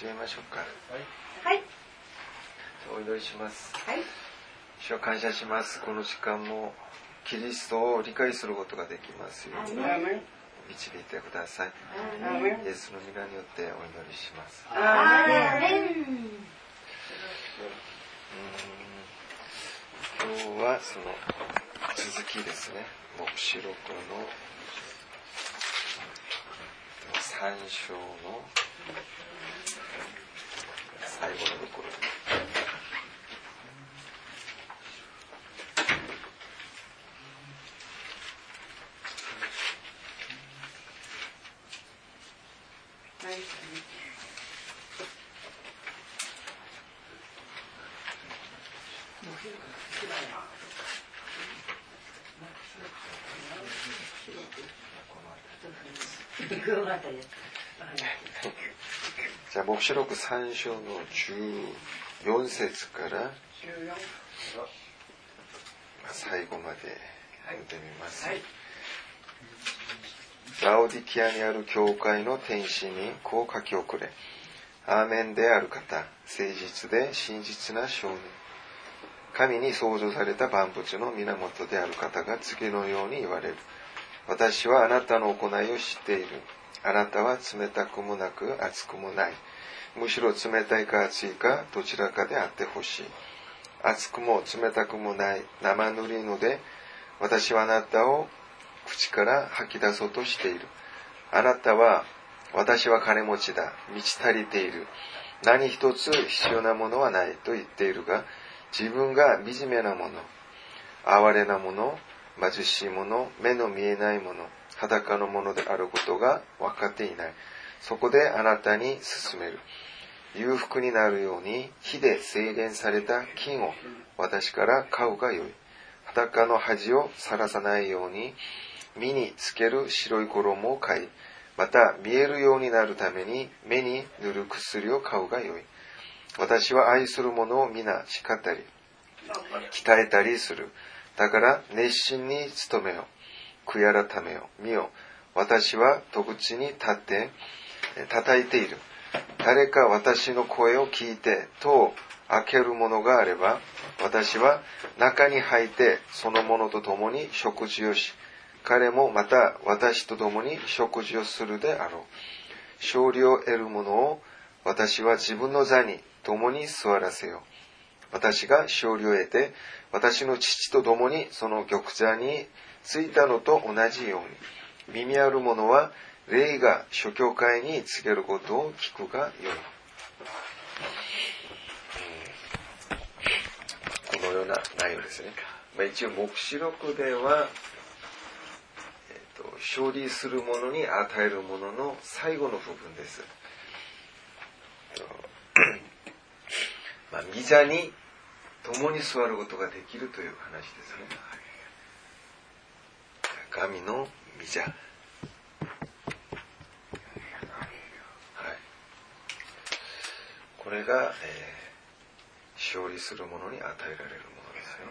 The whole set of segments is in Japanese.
始めましょうか。はい。お祈りします。はい。主は感謝します。この時間もキリストを理解することができますようにア導いてください。イエスの皆によってお祈りします。アーメン。うーん今日はその続きですね。黙示録の3章の最後のところじゃあ黙示録3章の14節から最後まで読んでみます。ラオディキアにある教会の天使にこう書き送れ。アーメンである方、誠実で真実な証人。神に創造された万物の源である方が次のように言われる。私はあなたの行いを知っている。あなたは冷たくもなく熱くもない。むしろ冷たいか熱いかどちらかであってほしい。熱くも冷たくもない生塗りので私はあなたを口から吐き出そうとしている。あなたは私は金持ちだ。満ち足りている。何一つ必要なものはないと言っているが自分が惨めなもの、哀れなもの、貧しいもの、目の見えないもの、裸のものであることが分かっていない。そこであなたに進める。裕福になるように火で精錬された金を私から買うがよい。裸の恥をさらさないように身につける白い衣を買い、また見えるようになるために目に塗る薬を買うがよい。私は愛する者を皆叱ったり、鍛えたりする。だから熱心に努めよ。悔い改めよ。見よ。私は戸口に立って叩いている。誰か私の声を聞いて戸を開けるものがあれば、私は中に入ってその者と共に食事をし、彼もまた私と共に食事をするであろう。勝利を得る者を私は自分の座に共に座らせよう。私が勝利を得て、私の父と共にその玉座についたのと同じように、耳ある者は霊が諸教会に告げることを聞くがよい。このような内容ですね。まあ、一応、黙示録では、えーと、勝利する者に与えるものの最後の部分です。まあ、御座に共に座ることができるという話ですね。神の御座。はい。これが、えー勝利する者に与えられるものですよ。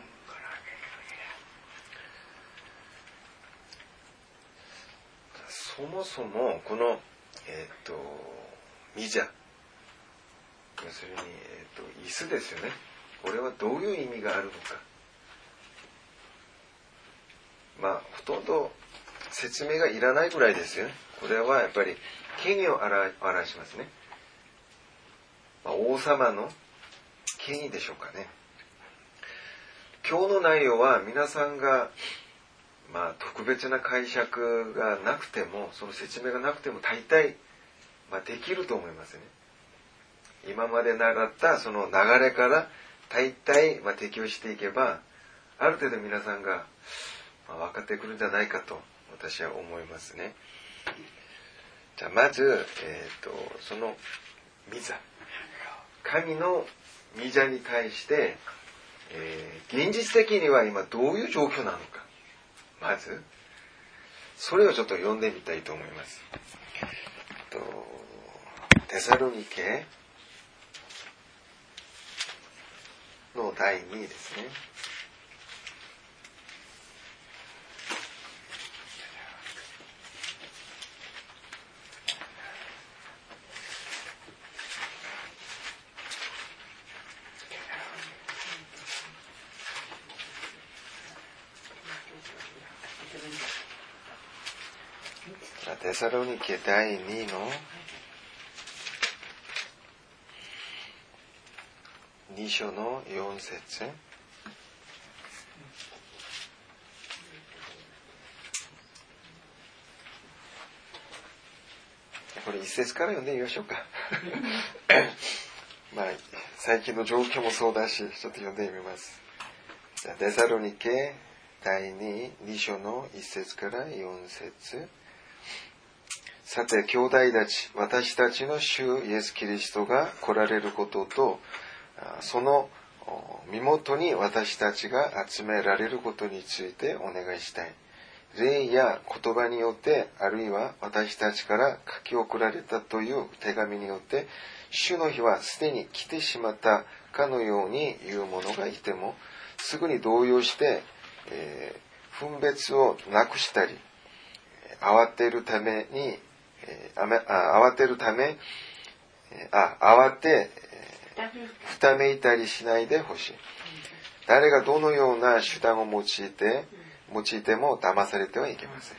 そもそもこの、えっ、と、御座。要するに、えっ、と、椅子ですよね。これはどういう意味があるのか。まあ、ほとんど説明がいらないぐらいですよね。これはやっぱり権威を表しますね。まあ、王様の権威でしょうかね。今日の内容は皆さんが、まあ、特別な解釈がなくても、その説明がなくても大体、まあ、できると思いますね。今まで習ったその流れから大体、まあ、適用していけば、ある程度皆さんが、まあ、分かってくるんじゃないかと私は思いますね。じゃあまず、えっ、と、その、ミザ。神の御座に対して、えー現実的には今どういう状況なのか。まず、それをちょっと読んでみたいと思います。とテサロニケの第2位ですね。じゃあテサロニケ第2の2章の4節これ一節から読んでみましょうか。まあ、最近の状況もそうだし、ちょっと読んでみます。じゃあ、デサロニケ第2、2章の1節から4節さて、兄弟たち、私たちの主イエス・キリストが来られることと、その身元に私たちが集められることについてお願いしたい。霊や言葉によって、あるいは私たちから書き送られたという手紙によって、主の日はすでに来てしまったかのように言う者がいても、すぐに動揺して、えー分別をなくしたり、慌てるために、えーあめあ慌てるため、えーあ、慌て、えーふためいたりしないでほしい。誰がどのような手段を用いて、用いても騙されてはいけません。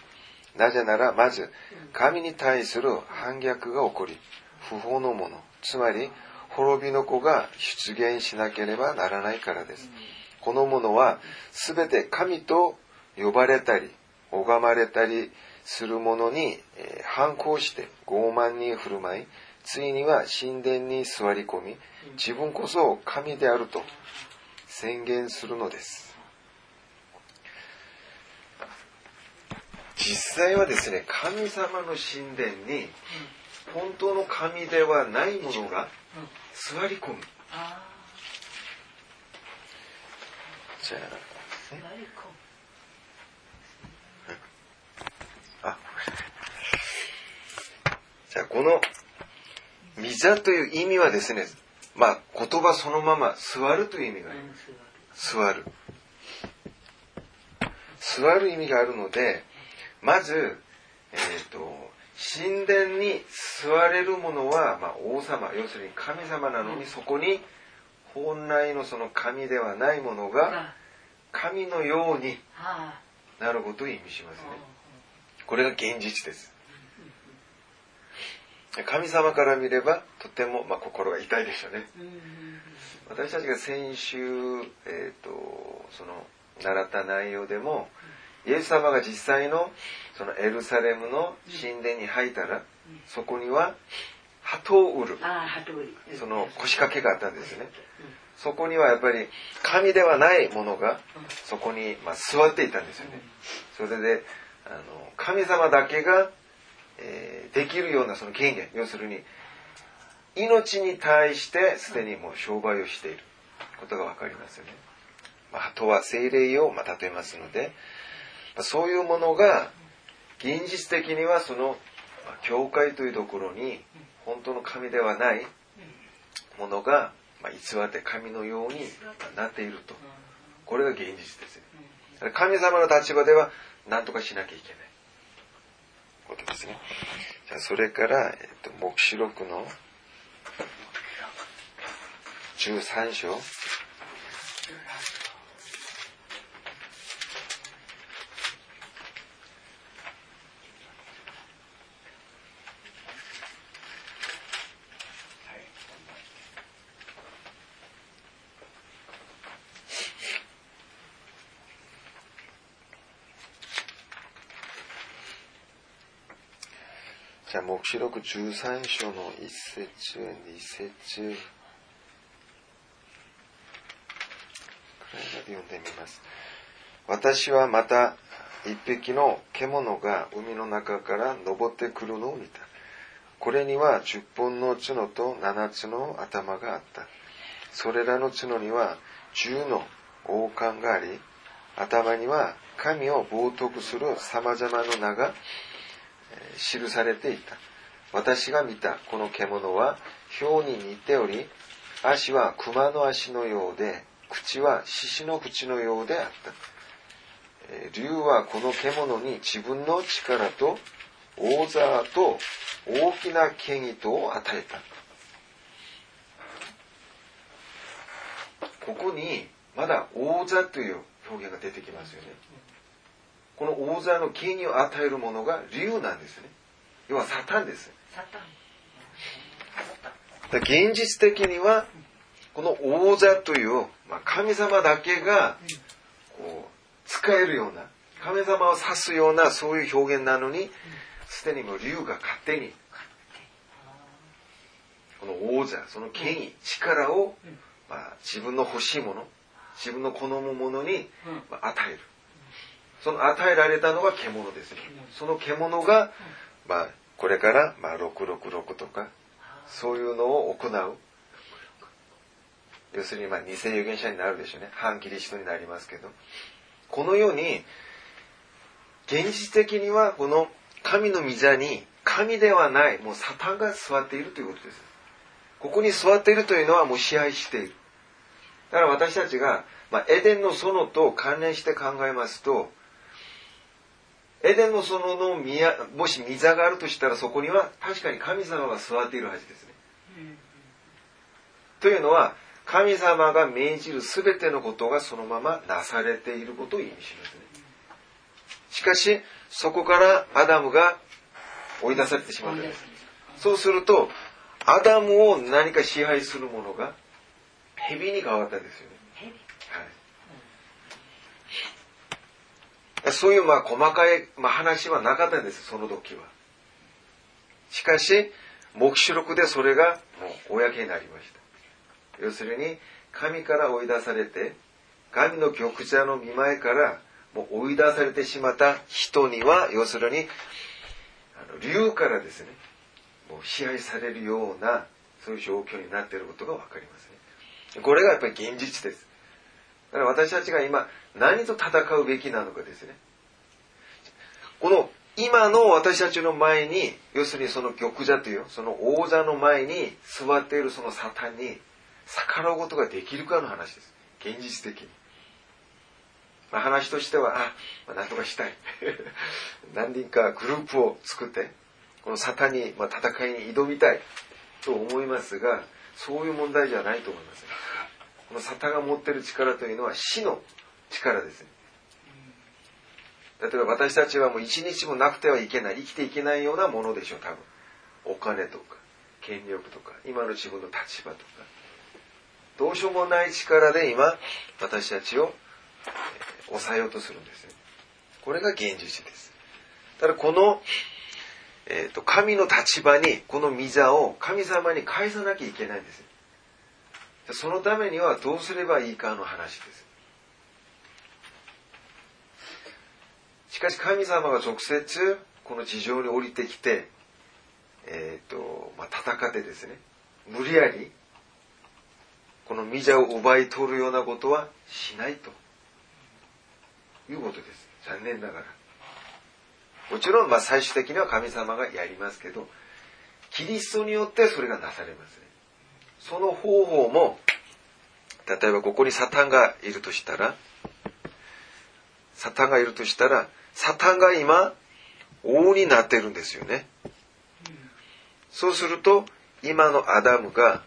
なぜなら、まず、神に対する反逆が起こり、不法のもの、つまり、滅びの子が出現しなければならないからです。このものは、すべて神と呼ばれたり、拝まれたりするものに、えー反抗して傲慢に振る舞い、ついには神殿に座り込み、自分こそ神であると宣言するのです。実際はですね、神様の神殿に本当の神ではないものが座り込む。あじゃあ、何こあ、あ、じゃあこの、御座という意味はですね、まあ言葉そのまま座るという意味があります。座る。座る意味があるので、まず、えっ、と、神殿に座れるものは、まあ、王様、要するに神様なのに、そこに本来のその神ではないものが、あ神のようにあなることを意味しますね。あこれが現実です。神様から見れば、とても、まあ、心が痛いでしょうね。私たちが先週、えっ、と、その、習った内容でも、イエス様が実際の、そのエルサレムの神殿に入ったら、そこには、鳩を売る。その腰掛けがあったんですね。そこにはやっぱり、神ではないものが、そこに、まあ、座っていたんですよね。それで、あの、神様だけが、えーできるようなその権限、要するに、命に対してすでにもう商売をしていることがわかりますよね。まあ、鳩は精霊をまあ例えますので、まあそういうものが、現実的にはその、ま教会というところに、本当の神ではないものが、まあ、偽って神のようになっていると。これが現実ですよ。だから神様の立場では何とかしなきゃいけないことですね。じゃそれから、えっと、黙示録の13章。13章の1節、2節くらいまで読んでみます。私はまた一匹の獣が海の中から登ってくるのを見た。これには10本の角と7つの頭があった。それらの角には10の王冠があり、頭には神を冒涜する様々な名が記されていた。私が見たこの獣は豹に似ており、足は熊の足のようで、口は獅子の口のようであった。竜はこの獣に自分の力と大座と大きな権威とを与えた。ここにまだ大座という表現が出てきますよね。この大座の権威を与えるものが竜なんですね。要はサタンです。現実的には、この王座という、まあ、神様だけが、こう、使えるような、神様を指すような、そういう表現なのに、すでにもう竜が勝手に、この王座、その権威、力を、まあ、自分の欲しいもの、自分の好むものに、まあ、与える。その与えられたのが獣ですね。その獣が、まあ、これから、まあ、666とか、そういうのを行う。要するに、まあ、偽預言者になるでしょうね。反キリストになりますけど。このように、現実的には、この神の御座に、神ではない、もうサタンが座っているということです。ここに座っているというのはもう支配している。だから私たちが、まあ、エデンの園と関連して考えますと、エデンの園の宮、もし御座があるとしたらそこには確かに神様が座っているはずですね。というのは、神様が命じる全てのことがそのままなされていることを意味しますね。しかし、そこからアダムが追い出されてしまうんです。そうすると、アダムを何か支配するものが蛇に変わったんですよね。はい、そういうまあ細かい、ま、話はなかったんです、その時は。しかし、黙示録でそれがもう公になりました。要するに、神から追い出されて、神の玉座の見前からもう追い出されてしまった人には、要するに、あの竜からですね、もう支配されるような、そういう状況になっていることがわかりますね。これがやっぱり現実です。だから私たちが今、何と戦うべきなのかですね。この、今の私たちの前に、要するにその玉座という、その王座の前に座っているそのサタンに逆らうことができるかの話です。現実的に。まあ、話としては、あ、まあ、何とかしたい。何人かグループを作って、このサタンに、まあ、戦いに挑みたいと思いますが、そういう問題じゃないと思います、このサタが持ってる力というのは死の力です。例えば私たちはもう一日もなくてはいけない、生きていけないようなものでしょう、多分。お金とか、権力とか、今の自分の立場とか。どうしようもない力で今、私たちを、抑えようとするんですね。これが現実です。ただこの、えーと、神の立場にこの御座を神様に返さなきゃいけないんですそのためにはどうすればいいかの話です。しかし神様が直接この地上に降りてきて、えーとまあ、戦ってですね無理やりこの御座を奪い取るようなことはしないと。いうことです。残念ながら。もちろん、まあ、最終的には神様がやりますけど、キリストによってそれがなされます。その方法も、例えばここにサタンがいるとしたら、サタンがいるとしたら、サタンが今、王になってるんですよね。そうすると、今のアダムが、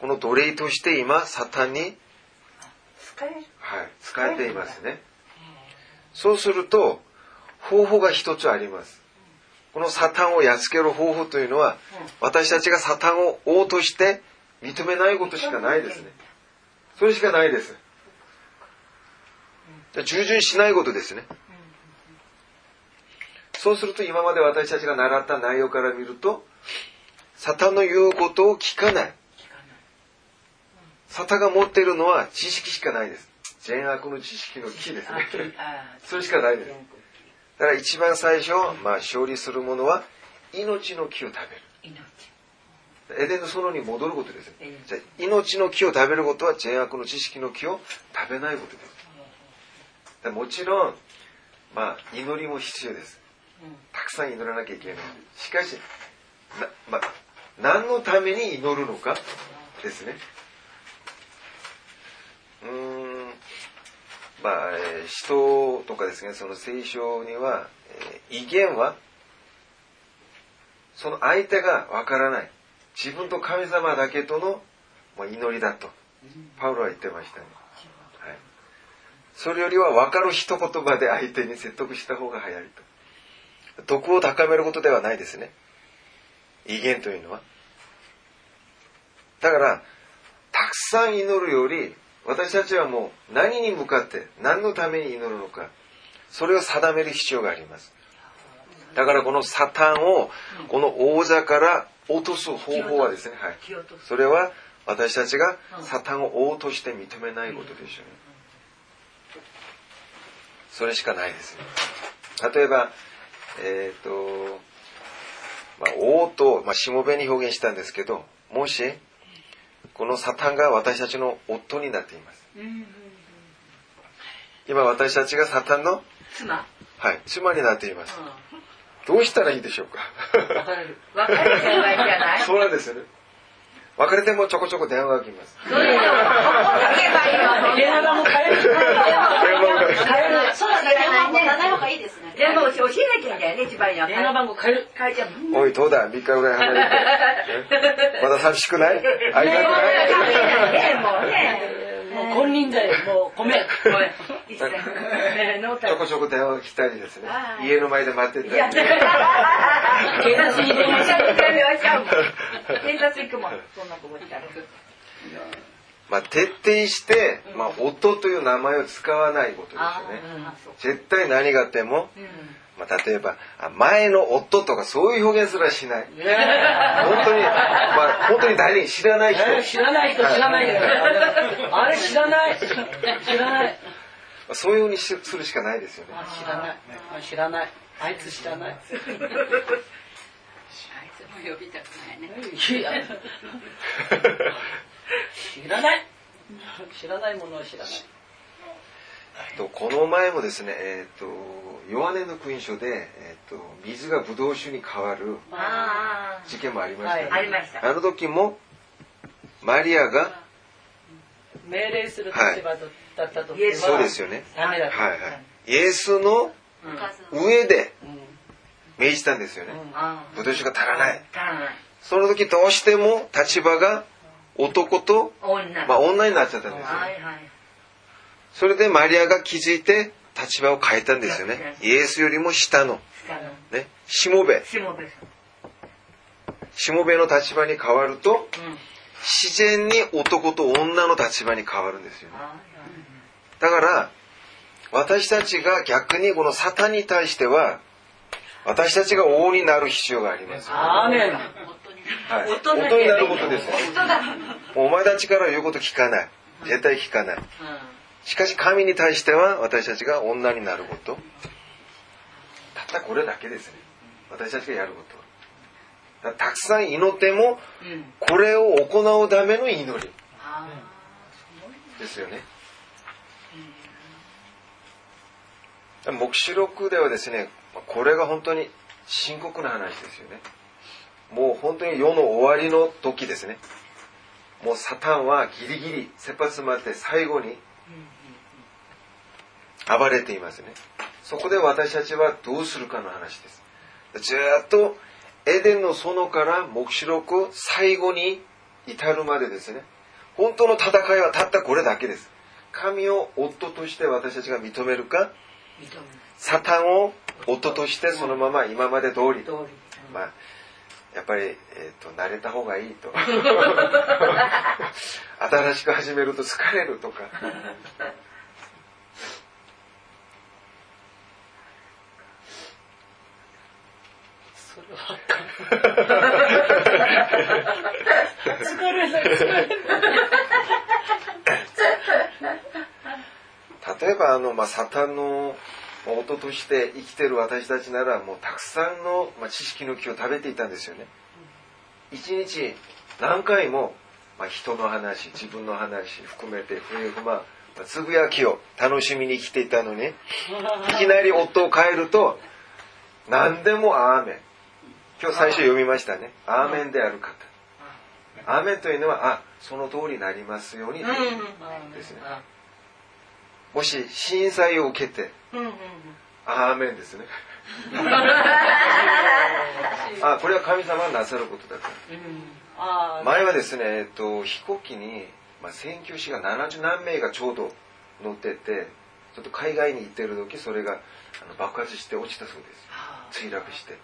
この奴隷として今、サタンに、使える。はい、使えていますね。そうすると、方法が一つあります。このサタンをやっつける方法というのは、私たちがサタンを王として認めないことしかないですね。それしかないです。従順しないことですね。そうすると今まで私たちが習った内容から見ると、サタンの言うことを聞かない。サタンが持っているのは知識しかないです。善悪の知識の木ですね。それしかないです。だから一番最初、まあ、勝利するものは命の木を食べる。エデンの園に戻ることです。じゃ命の木を食べることは善悪の知識の木を食べないことです。もちろん、まあ、祈りも必要です。たくさん祈らなきゃいけない。しかし、なまあ、何のために祈るのかですね。うーんまあ、人とかですね、その聖書には、威厳は、その相手がわからない。自分と神様だけとの、祈りだと、パウロは言ってましたね。はい。それよりは分かる一言葉で相手に説得した方が早いと。徳を高めることではないですね。威厳というのは。だから、たくさん祈るより、私たちはもう何に向かって、何のために祈るのか、それを定める必要があります。だからこのサタンを、この王座から落とす方法はですね、はい。それは私たちがサタンを王として認めないことでしょうね。それしかないですね。例えば、えっ、と、まあ、王と、まあ、しもべに表現したんですけど、もし、このサタンが私たちの夫になっています。今私たちがサタンの、妻はい、妻になっています。どうしたらいいでしょうか別れる別れちゃえばいいんじゃない そうなんですよね。別れてもちょこちょこ電話が来ます。電話番号変える。電話が変えるそうだね、電話もない方がいいですね。電話を教えなきゃいいんだよね一番電話番号変える。変えちゃうおい、どうだ ?3 日ぐらい離れて。え まだ寂しくない？会いたくない？ねもうねもう金輪際、もう米。ごめん一切ねノータイちょこちょこ電話が来たりですね。家の前で待ってたり。や 警察に電話しちゃう。警察行くもんそんなことしたらまあ、徹底して、まあ、夫という名前を使わないことですよあね。絶対何があっても、うんまあ、例えば、あ前の夫とかそういう表現すらしない。本当に、まあ、本当に誰に知らない人。えー知らない人知らないよ。あれ知らない。知らない。そういうふうにしするしかないですよね。あ知らない。あ知らない。あいつ知らない。いや 知らない。知らないものは知らない。とこの前もですね、えっ、と、ヨハネの福音書で、えっ、と、水がブドウ酒に変わるあ事件もありましたよね。あありましたあの時も、マリアが、命令する立場だった時は。そうですよね。ダメだった。はいはい。イエスの上で命じたんですよね。あブドウ酒が足らない。足らないその時どうしても立場が男と、女まあ、女になっちゃったんですよね。はいはいそれでマリアが気づいて立場を変えたんですよね。イエスよりも下の、ね、しもべ。しもべの立場に変わると、んうん自然に男と女の立場に変わるんですよね。あだから、私たちが逆にこのサタンに対しては、私たちが王になる必要があります。アーメン。はい、夫になることですお前たちから言うこと聞かない。絶対聞かない。しかし神に対しては私たちが女になること。たったこれだけですね。私たちがやることたくさん祈っても、うんこれを行うための祈りあですよね。黙示録ではですね、これが本当に深刻な話ですよね。もう本当に世の終わりの時ですね。もうサタンはギリギリ切羽詰まって最後に暴れていますね。そこで私たちはどうするかの話です。ずーっとエデンの園から黙示録最後に至るまでですね。本当の戦いはたったこれだけです。神を夫として私たちが認めるか、サタンを夫としてそのまま今まで通り、通り。まあ、やっぱり、えー、と慣れた方がいいと 新しく始めると疲れるとかそれは疲れない疲れない。例えばあの、まあ、サタンのまあ夫として生きてる私たちならもうたくさんの、まあ、知識の木を食べていたんですよね一日何回も、まあ、人の話自分の話含めて不平不満つぶやきを楽しみに生きていたのにいきなり夫を変えると何でもアーメン今日最初読みましたね。アーメンである方。アーメンというのはあその通りになりますように、ですね。もし震災を受けてアーメンですね。あこれは神様がなさることだとあ前はですね、えっと、飛行機に、まあ、宣教師が70何名がちょうど乗っててょっと海外に行ってる時それがあの爆発して落ちたそうです。墜落して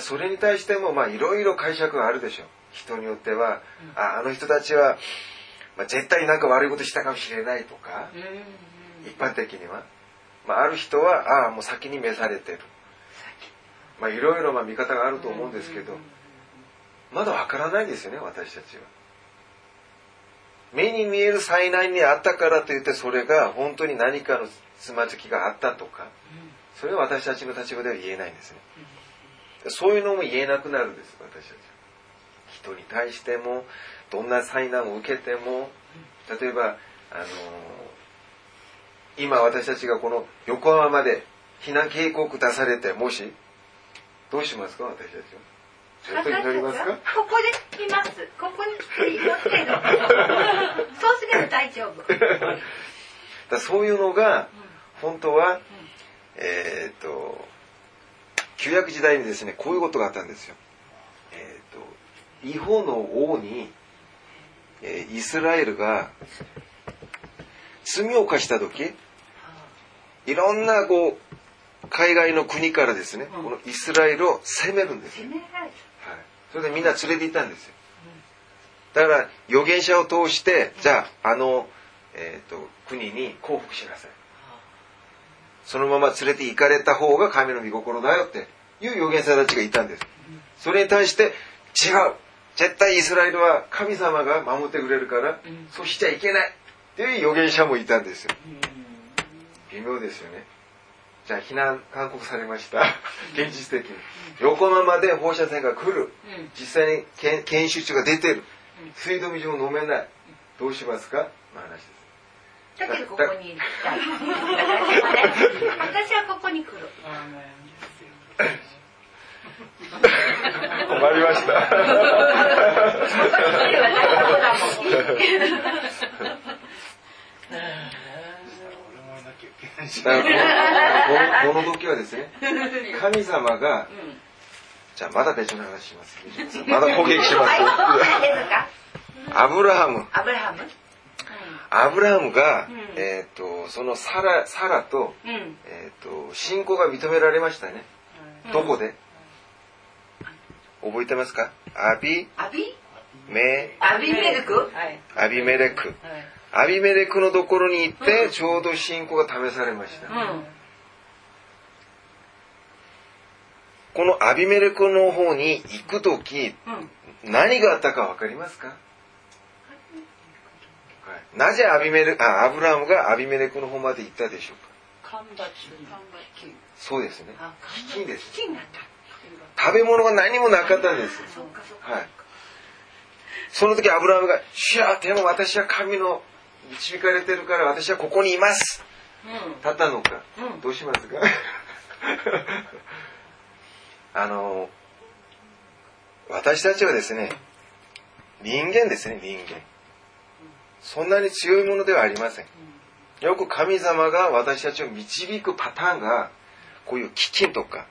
それに対してもまあいろいろ解釈があるでしょう。人によっては、ああの人たちは、まあ、絶対なんか悪いことしたかもしれないとか、一般的には、まあ、ある人はああもう先に召されてる。まあいろいろまあ見方があると思うんですけどまだわからないんですよね私たちは。目に見える災難にあったからといってそれが本当に何かのつまずきがあったとかそれは私たちの立場では言えないんですねそういうのも言えなくなるんです私たち人に対してもどんな災難を受けても例えばあの今私たちがこの横浜まで避難警告出されてもしどうしますか私たちは？ずっと祈りますか？ここで来ます。ここに来て祈ってる。そうすれば大丈夫。だそういうのが本当は、えっ、と旧約時代にですねこういうことがあったんですよ。えっ、と違法の王に、えーイスラエルが罪を犯した時いろんなこう海外の国からですね、このイスラエルを攻めるんですよ。はい、それでみんな連れて行ったんですよ。だから預言者を通してじゃああの、えー、と国に降伏しなさい。そのまま連れて行かれた方が神の御心だよっていう預言者たちがいたんです。それに対して違う絶対イスラエルは神様が守ってくれるから、そうしちゃいけないっていう預言者もいたんですよ。微妙ですよね。じゃあ避難勧告されました。現実的に。横浜で放射線が来る。実際に検検出が出てる。水道水も飲めない。どうしますか？の話です。だけどここにいたい。私はここに来る。困りました。この時はですね、神様が、じゃあまだ別の話します。まだ攻撃します。アブラハム。アブラハム？アブラハムが、うんえっ、と、そのサラ、サラと、うん。えっ、と、信仰が認められましたね。どこで？覚えてますか？アビ？アビ？メ、アビメルク？はい。アビメレク。はい。アビメレクのところに行って、ちょうど信仰が試されました。うん。このアビメレクの方に行くとき、うん。何があったかわかりますか、はいなぜアビメレあアブラハムがアビメレクの方まで行ったでしょうか？そうですね。あ、飢饉です。食べ物が何もなかったんです。はい。その時アブラハムが、主よ、でも私は神の導かれてるから私はここにいます。うん。立ったのか、うんどうしますか？あの、私たちはですね、人間ですね、人間。そんなに強いものではありません。よく神様が私たちを導くパターンが、こういう飢饉とか、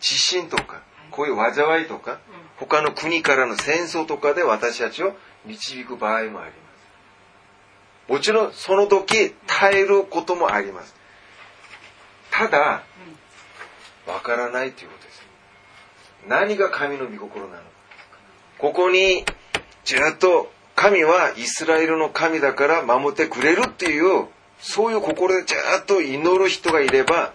地震とか、こういう災いとか、他の国からの戦争とかで私たちを導く場合もあります。もちろんその時耐えることもあります。ただ、わからないということです。何が神の御心なのか。ここにずっと神はイスラエルの神だから守ってくれるっていう、そういう心でずっと祈る人がいれば、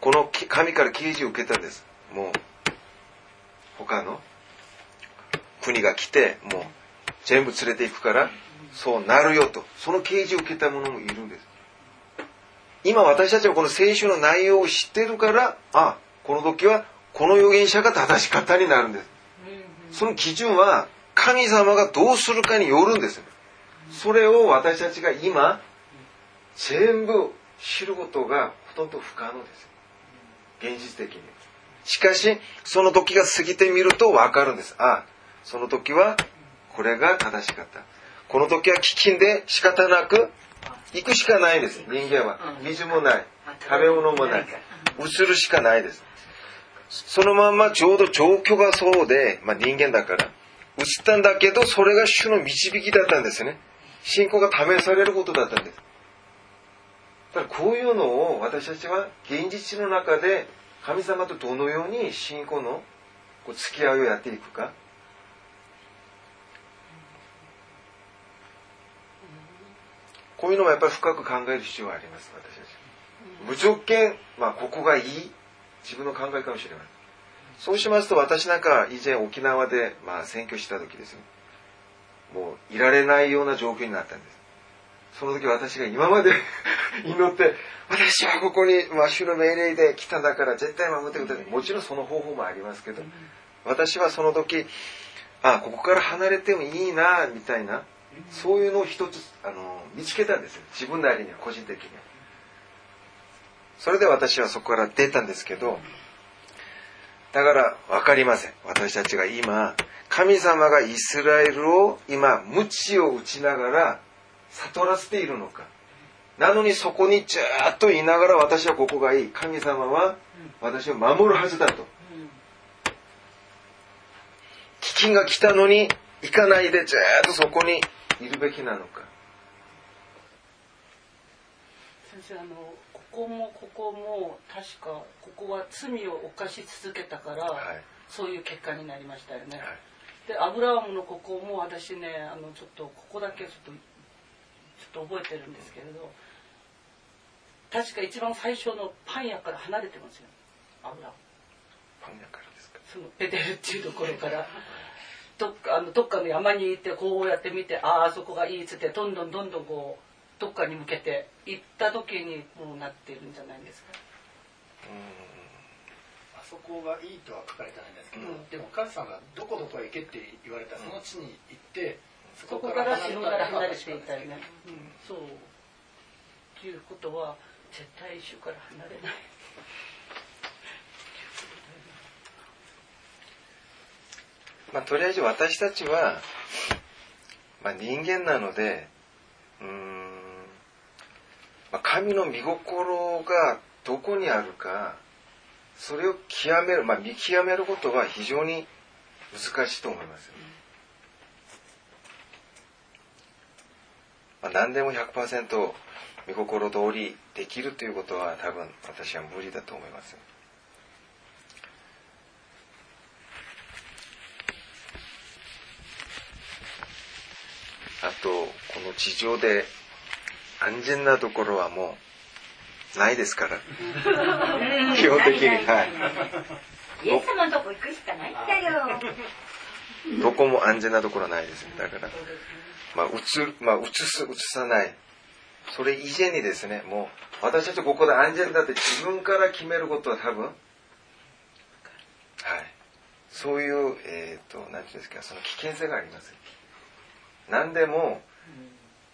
この神から啓示を受けたんです。もう、他の国が来て、もう全部連れて行くから、そうなるよと。その啓示を受けた者もいるんです。今私たちはこの聖書の内容を知ってるから、あ、この時はこの預言者が正しかったになるんです。その基準は神様がどうするかによるんです。それを私たちが今、全部知ることがほとんど不可能です。現実的に。しかし、その時が過ぎてみるとわかるんです。あ、その時はこれが正しかった。この時は飢饉で仕方なく行くしかないです。人間は。水もない。食べ物もない。移るしかないです。そのまんまちょうど状況がそうで、まあ人間だから、移ったんだけど、それが主の導きだったんですね。信仰が試されることだったんです。ただこういうのを私たちは現実の中で神様とどのように信仰のこう付き合いをやっていくか。こういうのもやっぱり深く考える必要があります私たち。無条件まあここがいい。自分の考えかもしれないそうしますと私なんか以前沖縄でまあ選挙した時ですねもういられないような状況になったんですその時私が今まで 祈って私はここに、まあ、主の命令で来たんだから絶対守ってくださいもちろんその方法もありますけど私はその時あここから離れてもいいなみたいなそういうのを一つあの見つけたんですよ。自分なりには個人的に。はそれで私はそこから出たんですけどだから分かりません。私たちが今神様がイスラエルを今鞭を打ちながら悟らせているのか。なのにそこにずっといながら私はここがいい。神様は私を守るはずだと。危険が来たのに行かないでずっとそこにいるべきなのか。先生あのここもここも確かここは罪を犯し続けたから、はい。そういう結果になりましたよね、はい。でアブラハムのここも私ねあのちょっとここだけちょっとちょっと覚えてるんですけれど確か一番最初のパン屋から離れてますよアブラハムパン屋からですか？そのベテルっていうところから。どっかあのどっかの山に行ってこうやって見てあああそこがいいっつってどんどんどんどんこうどっかに向けて行った時にもうなってるんじゃないですか。あそこがいいとは書かれてないんですけど、うん。でも神様がどこどこへ行けって言われたその地に行って、そこからら離れ城から離れていたよね。うん、そう。っていうことは絶対主から離れない。まあ、とりあえず私たちは、まあ、人間なのでうん、まあ、神の御心がどこにあるかそれを極める、まあ、見極めることは非常に難しいと思います、まあ、何でも100%御心通りできるということは多分私は無理だと思います。あとこの地上で安全なところはもうないですから。基本的に。はい。イエス様のとこ行くしかないんだよ。どこも安全なところはないです。だからまあ映るまあ映す映さない。それ以前にですねもう私たちここで安全だって自分から決めることは多分はい。そういうえっ、と何ていうんですかその危険性があります。何でも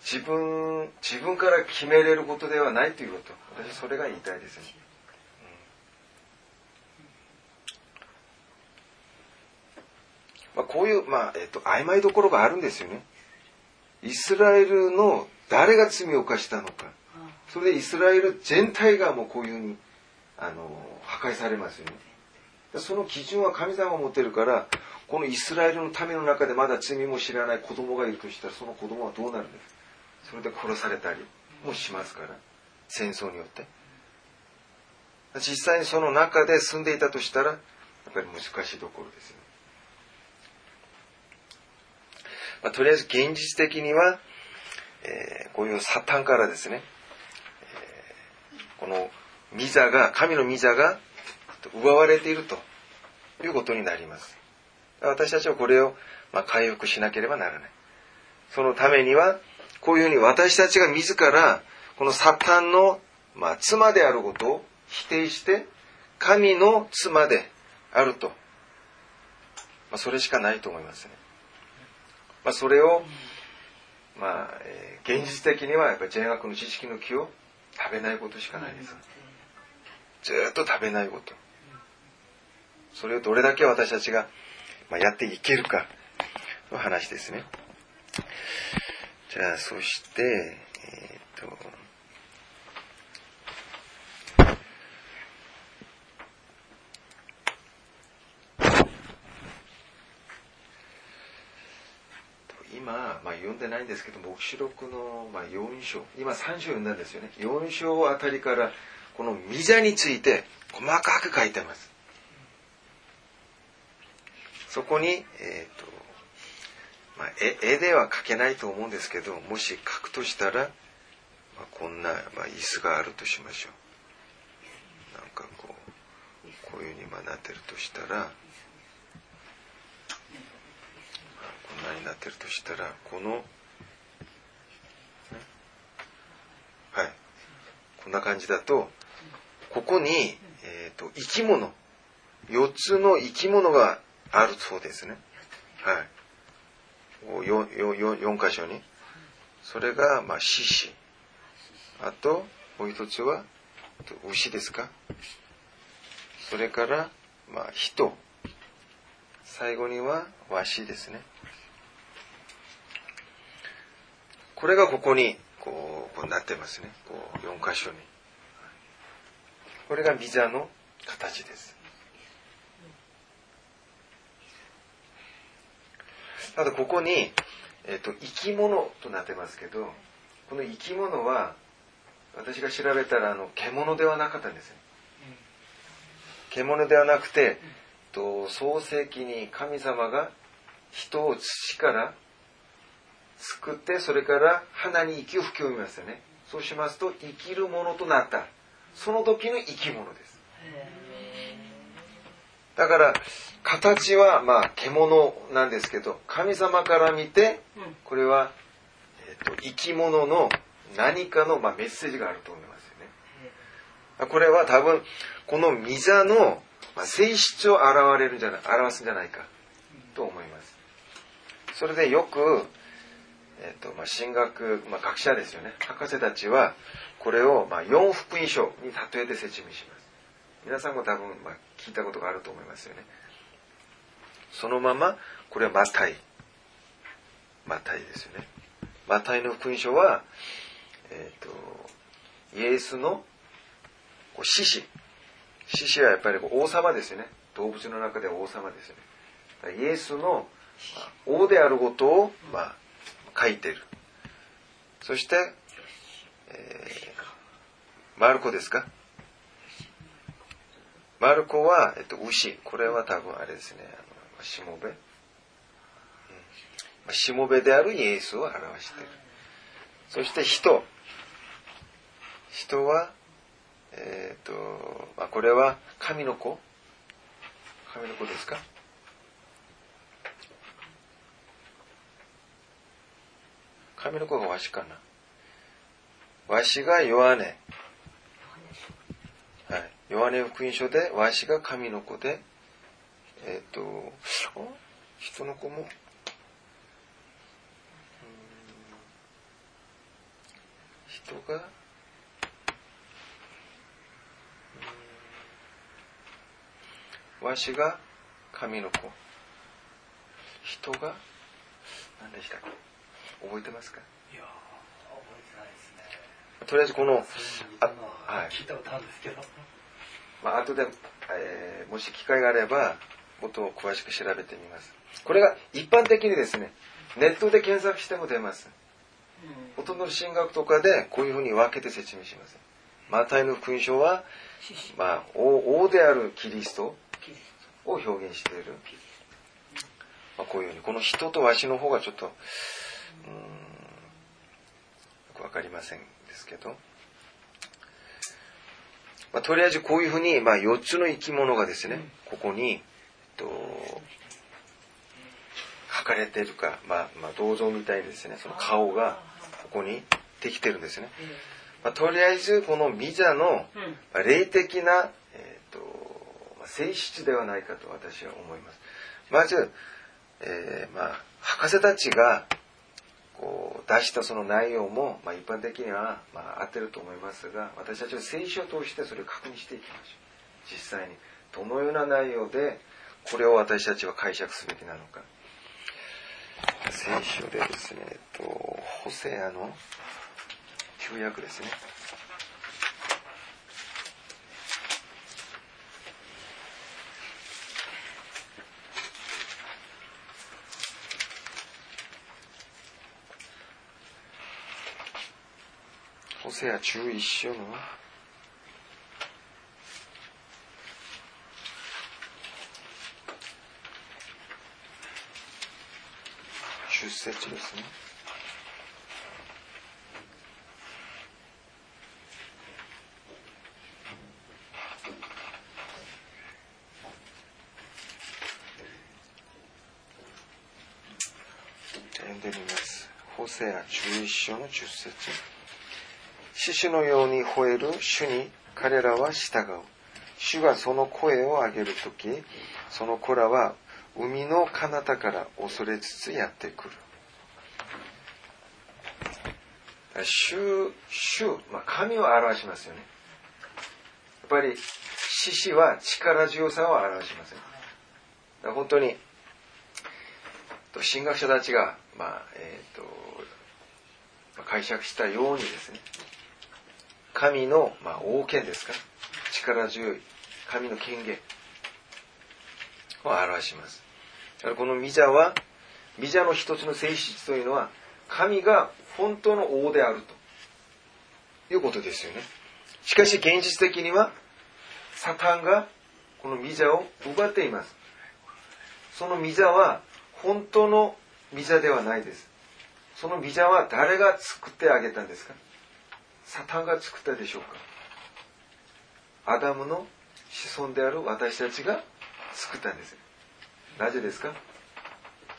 自分自分から決めれることではないということ。私それが言いたいですね、まあ、こういう、まあえっと曖昧どころがあるんですよね。イスラエルの誰が罪を犯したのか。それでイスラエル全体がもうこういうふうにあの破壊されますよね。その基準は神様が持ってるからこのイスラエルの民の中でまだ罪も知らない子供がいるとしたらその子供はどうなるんですそれで殺されたりもしますから戦争によって。実際にその中で住んでいたとしたらやっぱり難しいところですよね、まあ、とりあえず現実的には、えーこういうサタンからですね、えーこの御座が神の御座が奪われているということになります。私たちはこれを、まあ、回復しなければならない。そのためにはこういうふうに私たちが自らこのサタンの、まあ、妻であることを否定して神の妻であると、まあ、それしかないと思いますね、まあ、それを、まあえー現実的にはやっぱり善悪の知識の木を食べないことしかないです。ずっと食べないこと。それをどれだけ私たちが、まあ、やっていけるかの話ですね。じゃあそしてえーっと今、まあ、読んでないんですけど黙示録の、まあ、4章。今3章読んだんですよね。4章あたりからこの御座について細かく書いてます。そこに、えっ、とまあ、絵絵では描けないと思うんですけどもし描くとしたら、まあ、こんな、まあ、椅子があるとしましょう。なんかこうこういうふうにまあなってるとしたら、まあ、こんなになってるとしたらこのはい。こんな感じだとここに、えーと、生き物4つの生き物があるそうですね。はい。4, 4, 4箇所に。それがまあ獅子。あともう一つは牛ですか。それからまあ人。最後にはわしですね。これがここにこうこうなってますね。こう4箇所に。これがビザの形です。ただここに、えっと、生き物となってますけどこの生き物は私が調べたらあの獣ではなかったんですよ。獣ではなくて、と創世記に神様が人を土から作ってそれから花に息を吹き込みますよねそうしますと生きるものとなったその時の生き物ですだから形はまあ獣なんですけど神様から見てこれは、えーと、生き物の何かのまあメッセージがあると思いますよね。これは多分この御座の性質を表れるんじゃない表すんじゃないかと思います。それでよく、えーとまあ、神学、まあ、学者ですよね博士たちはこれをまあ4福音書に例えて説明します。皆さんも多分まあ聞いたことがあると思いますよね。そのまま、これはマタイ。マタイですよね。マタイの福音書は、えっ、ー、と、イエスの獅子。獅子はやっぱり王様ですよね。動物の中では王様ですよね。イエスの王であることを、まあ、書いてる。そして、えー、マルコですか？マルコは、えっと、牛。これは多分あれですね。あの。しもべ、うん、しもべであるイエスを表している。そして人。人はえっ、と、まあ、これは神の子。神の子ですか？神の子がわしかな。わしが弱音。はい。弱音福音書でわしが神の子でえっ、ー、と、人の子も、人が、わしが神の子。人が、何でしたか覚えてますか？いや覚えてないですね。とりあえずこの、あはい、聞いたことあるんですけど。まあ、後で、えー、もし機会があれば、ことを詳しく調べてみます。これが一般的にですね、ネットで検索しても出ます。ほとんどの神学とかでこういうふうに分けて説明します。マタイの福音書は、まあ、王であるキリストを表現している。まあ、こういうふうに、この人とわしの方がちょっと、よくわかりませんですけど、まあ、とりあえずこういうふうに、まあ、4つの生き物がですね、ここに、えっと、書かれてるか、まあ、まあ、銅像みたいですね、その顔がここにできてるんですね。まあ、とりあえず、このミザの、霊的な、え、ー、と、ま、性質ではないかと私は思います。まず、えー、まあ、博士たちが、こう出したその内容も、まあ、一般的には、まあ、合ってると思いますが私たちは聖書を通してそれを確認していきましょう実際にどのような内容でこれを私たちは解釈すべきなのか。聖書でですね、えっと、ホセアの旧約ですね。セア11章の10節ですね。読んでみます。ホセア11章の10節獅子のように吠える主に彼らは従う。主がその声を上げるとき、その子らは海の彼方から恐れつつやってくる。主、主、まあ、神を表しますよね。やっぱり、獅子は力強さを表しますね。だから本当に、神学者たちが、まあ、えっ、と、解釈したようにですね、神の、まあ、王権ですか力強い神の権限を表します。だからこのミジャは、ミジャの一つの性質というのは、神が本当の王であるということですよね。しかし現実的には、サタンがこのミジャを奪っています。そのミジャは本当のミジャではないです。そのミジャは誰が作ってあげたんですかサタンが作ったでしょうか？アダムの子孫である私たちが作ったんです。なぜですか？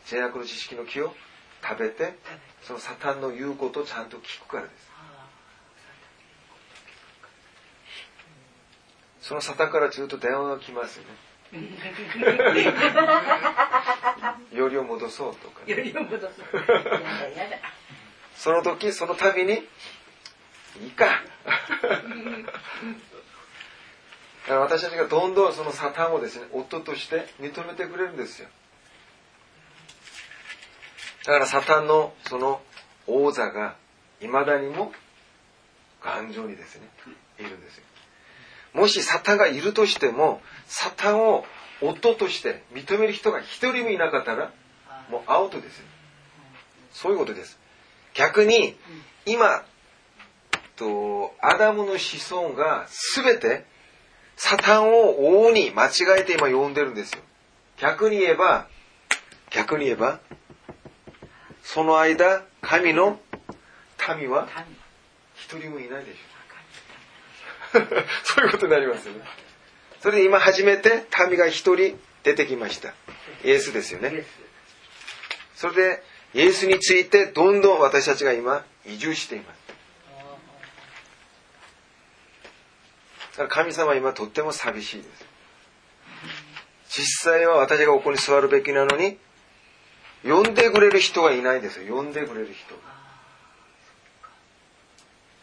善悪の知識の木を食べて、そのサタンの言うことをちゃんと聞くからです。そのサタンからずっと電話が来ますよね。よりを戻そうとか、ね。その時、その度に、いいか。だから私たちがどんどんそのサタンをですね、夫として認めてくれるんですよ。だからサタンのその王座が未だにも頑丈にですね、いるんですよ。もしサタンがいるとしても、サタンを夫として認める人が一人もいなかったら、もうアウトですよ。そういうことです。逆に、今、と、アダムの子孫が全て、サタンを王に間違えて今呼んでるんですよ。逆に言えば、逆に言えば、その間、神の民は一人もいないでしょ。そういうことになりますよね。それで今初めて民が一人出てきました。イエスですよね。それで、イエスについてどんどん私たちが今移住しています。だから神様は今とっても寂しいです。実際は私がここに座るべきなのに、呼んでくれる人がいないですよ。呼んでくれる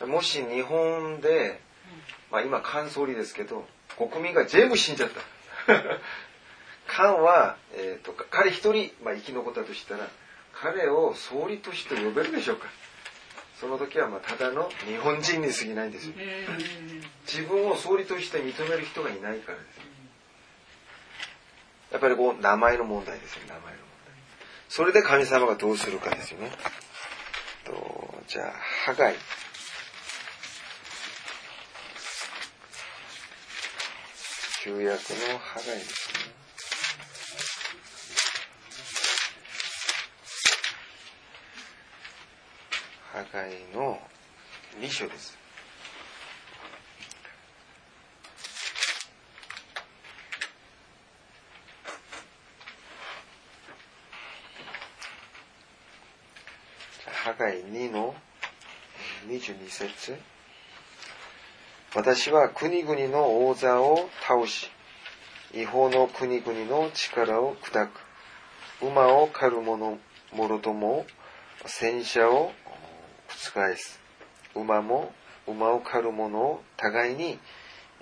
人。もし日本で、まあ今、菅総理ですけど、国民が全部死んじゃった。菅は、えーと、彼一人、まあ、生き残ったとしたら、彼を総理として呼べるでしょうかその時はまあただの日本人に過ぎないんですよ。自分を総理として認める人がいないからです。やっぱりこう、名前の問題ですよ、名前の問題。それで神様がどうするかですよね。とじゃあ、ハガイ。旧約のハガイですね。ハガイの2章です。ハガイ2の22節私は国々の王座を倒し、違法の国々の力を砕く。馬を狩る者もろとも戦車を覆す。馬も馬を狩る者を互いに、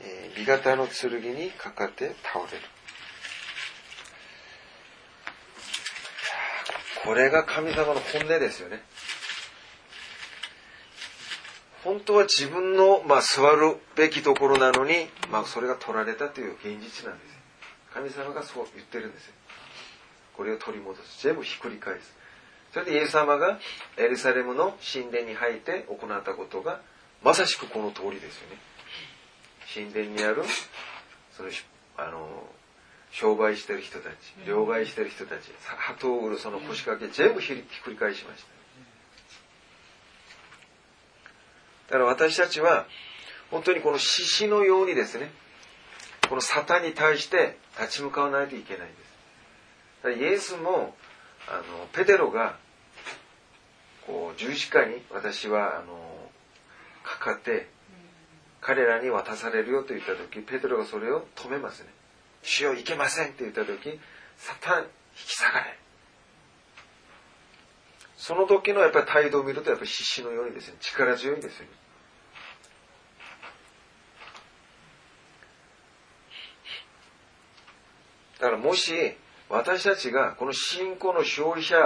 えー、味方の剣にかかって倒れる。これが神様の本音ですよね。本当は自分の、まあ、座るべきところなのに、まあ、それが取られたという現実なんです。神様がそう言ってるんです。これを取り戻す。全部ひっくり返す。それでイエス様がエルサレムの神殿に入って行ったことが、まさしくこの通りですよね。神殿にあるそのあの商売してる人たち両替してる人たち鳩を売るその腰掛け全部ひっくり返しました。だから私たちは本当にこの獅子のようにですねこのサタンに対して立ち向かわないといけないんです。イエスもあのペテロがこう十字架に私はあのかかって彼らに渡されるよと言った時ペテロがそれを止めますね。主よいけませんって言った時サタン引き下がれ。その時のやっぱり態度を見るとやっぱり必死のようにですね力強いですよ。ねだからもし私たちがこの信仰の勝利者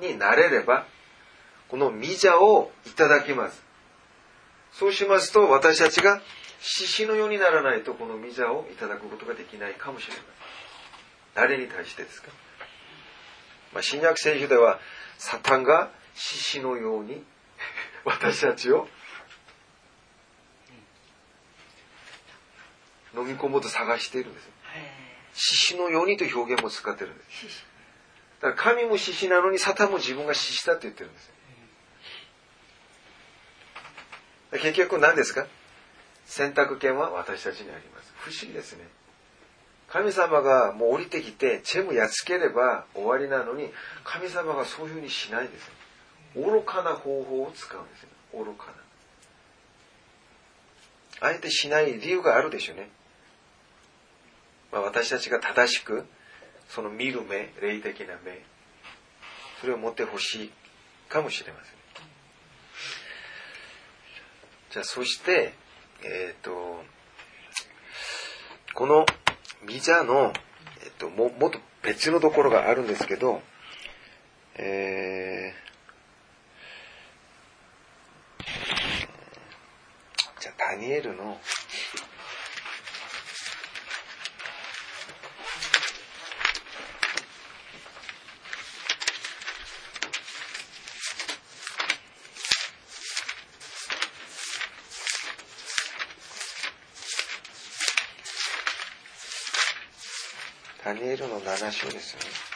になれればこの御座をいただきます。そうしますと私たちが獅子のようにならないとこの御座をいただくことができないかもしれません誰に対してですか、まあ、新約聖書ではサタンが獅子のように 私たちを飲み込もうと探しているんです獅子のようにという表現も使ってるんです。だから神も獅子なのにサタンも自分が獅子だって言ってるんです。結局何ですか？選択権は私たちにあります。不思議ですね。神様がもう降りてきてチェムやっつければ終わりなのに神様がそういうふうにしないんです愚かな方法を使うんですよ愚かな。あえてしない理由があるでしょうねまあ、私たちが正しくその見る目霊的な目それを持ってほしいかもしれません。じゃあそしてえっ、ー、とこのビザの、えっ、ー、と、ももっと別のところがあるんですけど、えー、じゃあダニエルのダニエルの7章ですよね。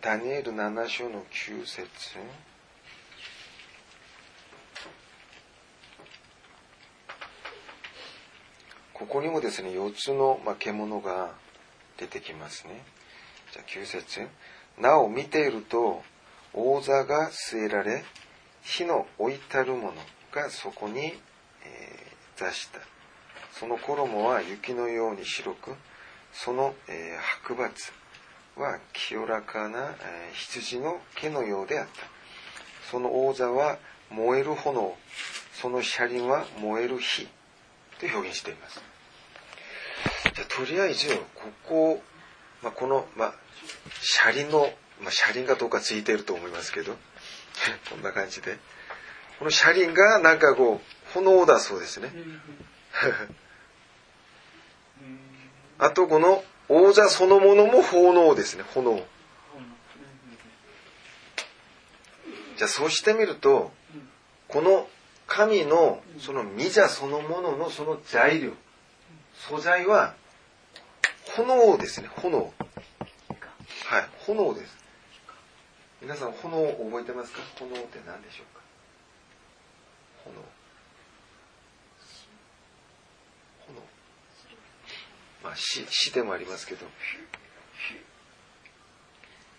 ダニエル7章の9節。ここにもですね4つの、獣が出てきますね。じゃあ9節。なお見ていると王座が据えられ火の置いたるものがそこに、えー、座した。その衣は雪のように白くその、えー、白髪。は清らかな羊の毛のようであった。その王座は燃える炎、その車輪は燃える火と表現しています。じゃとりあえず、ここ、まあ、この、まあ、車輪の、まあ、車輪がどうかついていると思いますけど、こんな感じで。この車輪がなんかこう、炎だそうですね。あとこの王座そのものも炎ですね、炎。じゃあそうしてみると、この神のその御座そのもののその材料、素材は炎ですね、炎。はい、炎です。皆さん炎を覚えてますか？炎って何でしょうか炎。まあ、死死でもありますけど、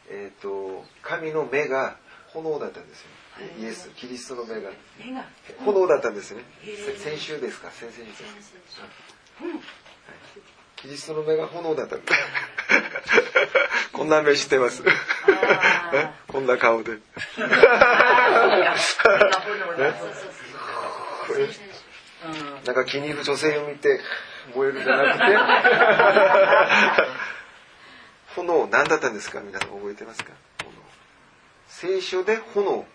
えっ、ー、と神の目が炎だったんですよ、イエスキリストの目が。炎だったんですね。先週ですか？先々週ですか、はい、キリストの目が炎だった こんな目してます。こんな顔で。なんか気に入る女性を見て燃えるじゃなくて、炎何だったんですか？皆さん覚えてますか？炎聖書で炎。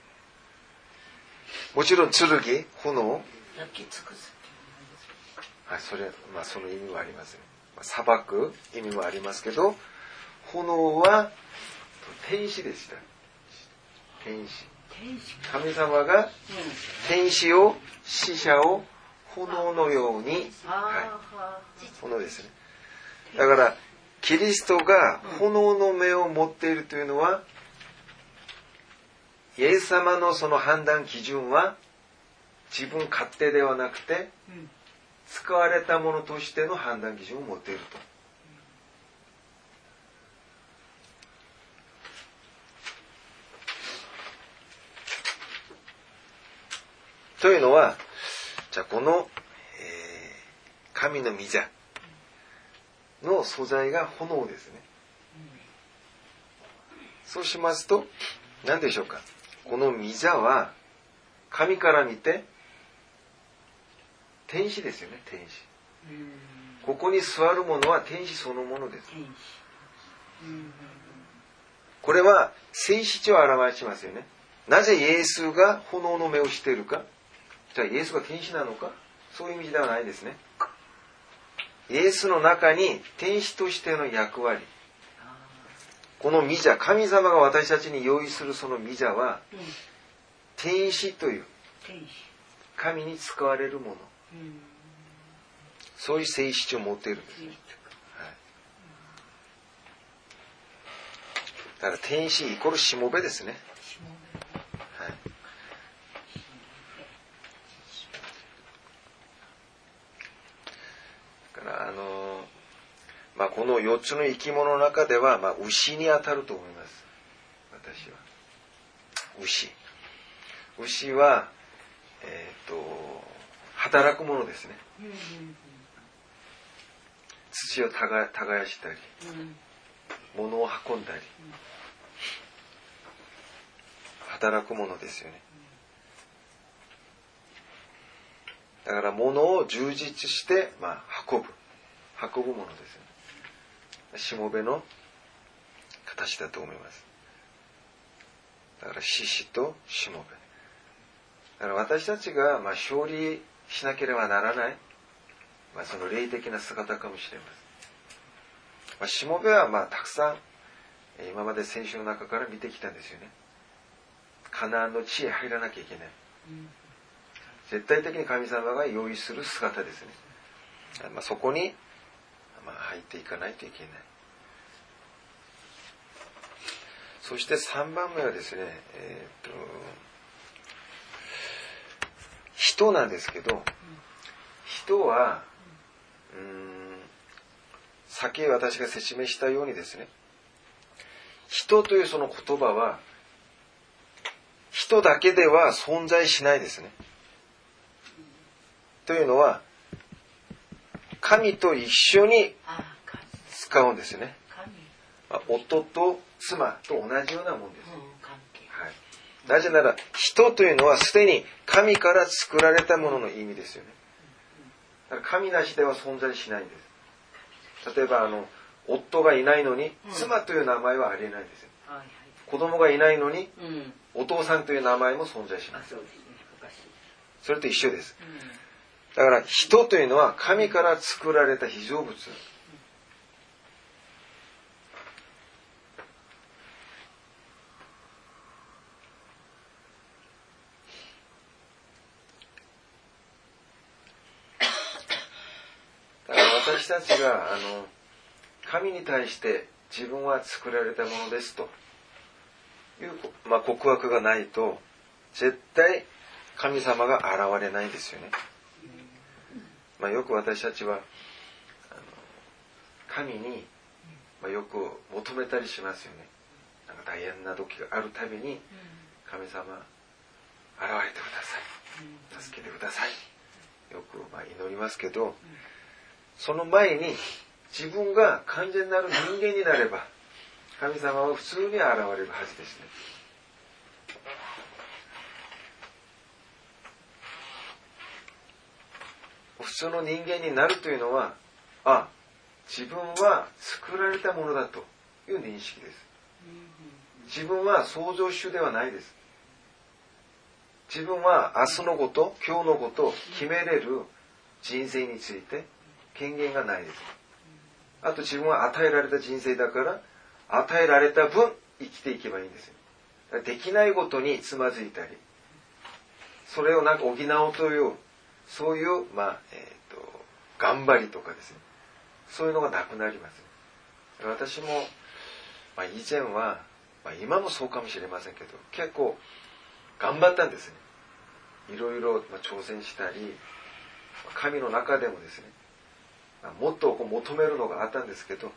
もちろん剣、炎。焼き尽くすはい、それ、まあその意味はありますね。まあ裁く意味もありますけど、炎は天使でした。天使。神様が天使を、死者を炎のように、はい、炎ですね。だから、キリストが炎の目を持っているというのは、イエス様のその判断基準は、自分勝手ではなくて、使われたものとしての判断基準を持っていると。というのは、じゃあこの、えー神の御座の素材が炎ですね。そうしますと、何でしょうか。この御座は、神から見て、天使ですよね、天使。ここに座るものは天使そのものです。これは聖子を表しますよね。なぜイエスが炎の目をしているかじゃあイエスが天使なのか？そういう意味ではないですね。イエスの中に天使としての役割。この御座、神様が私たちに用意するその御座は、天使という神に使われるもの。そういう性質を持っているんです。はい、だから天使イコールしもべですね。あのまあこの4つの生き物の中では、まあ、牛に当たると思います。私は。牛。牛は、えっ、と、働くものですね。土を耕したり、物を運んだり、働くものですよね。だから物を充実して、まあ、運ぶ。運ぶものですよね。しもべの形だと思います。だから獅子としもべ。だから私たちが、まあ、勝利しなければならない、まあ、その霊的な姿かもしれません。まあ、しもべはまあたくさん今まで聖書の中から見てきたんですよね。カナンの地へ入らなきゃいけない。絶対的に神様が用意する姿ですね。まあ、そこに、まあ、入っていかないといけない。そして3番目はですね、えー、っと、人なんですけど、人は、うん、先私が説明したようにですね、人というその言葉は、人だけでは存在しないですね。というのは、神と一緒に使うんですね。夫と妻と同じようなもんです。はい、なぜなら、人というのはすでに神から作られたものの意味ですよね。だから神なしでは存在しないんです。例えば、あの、夫がいないのに、妻という名前はありえないんですよ。子供がいないのに、お父さんという名前も存在しない。それと一緒です。だから人というのは神から作られた被造物。だから私たちがあの神に対して自分は作られたものですという、まあ、告白がないと絶対神様が現れないんですよね。まあ、よく私たちは神に、まあ、よく求めたりしますよね。なんか大変な時があるたびに神様現れてください。助けてください。よくまあ祈りますけどその前に自分が完全なる人間になれば神様は普通に現れるはずですね。普通の人間になるというのはあ自分は作られたものだという認識です。自分は創造主ではないです。自分は明日のこと今日のことを決めれる人生について権限がないです。あと自分は与えられた人生だから与えられた分生きていけばいいんですよ。できないことにつまずいたりそれをなんか補おうというそういう、まあえーと、頑張りとかですね。そういうのがなくなります。私も、まあ、以前は、まあ、今もそうかもしれませんけど結構頑張ったんですね。いろいろ、まあ挑戦したり神の中でもですねもっとこう求めるのがあったんですけど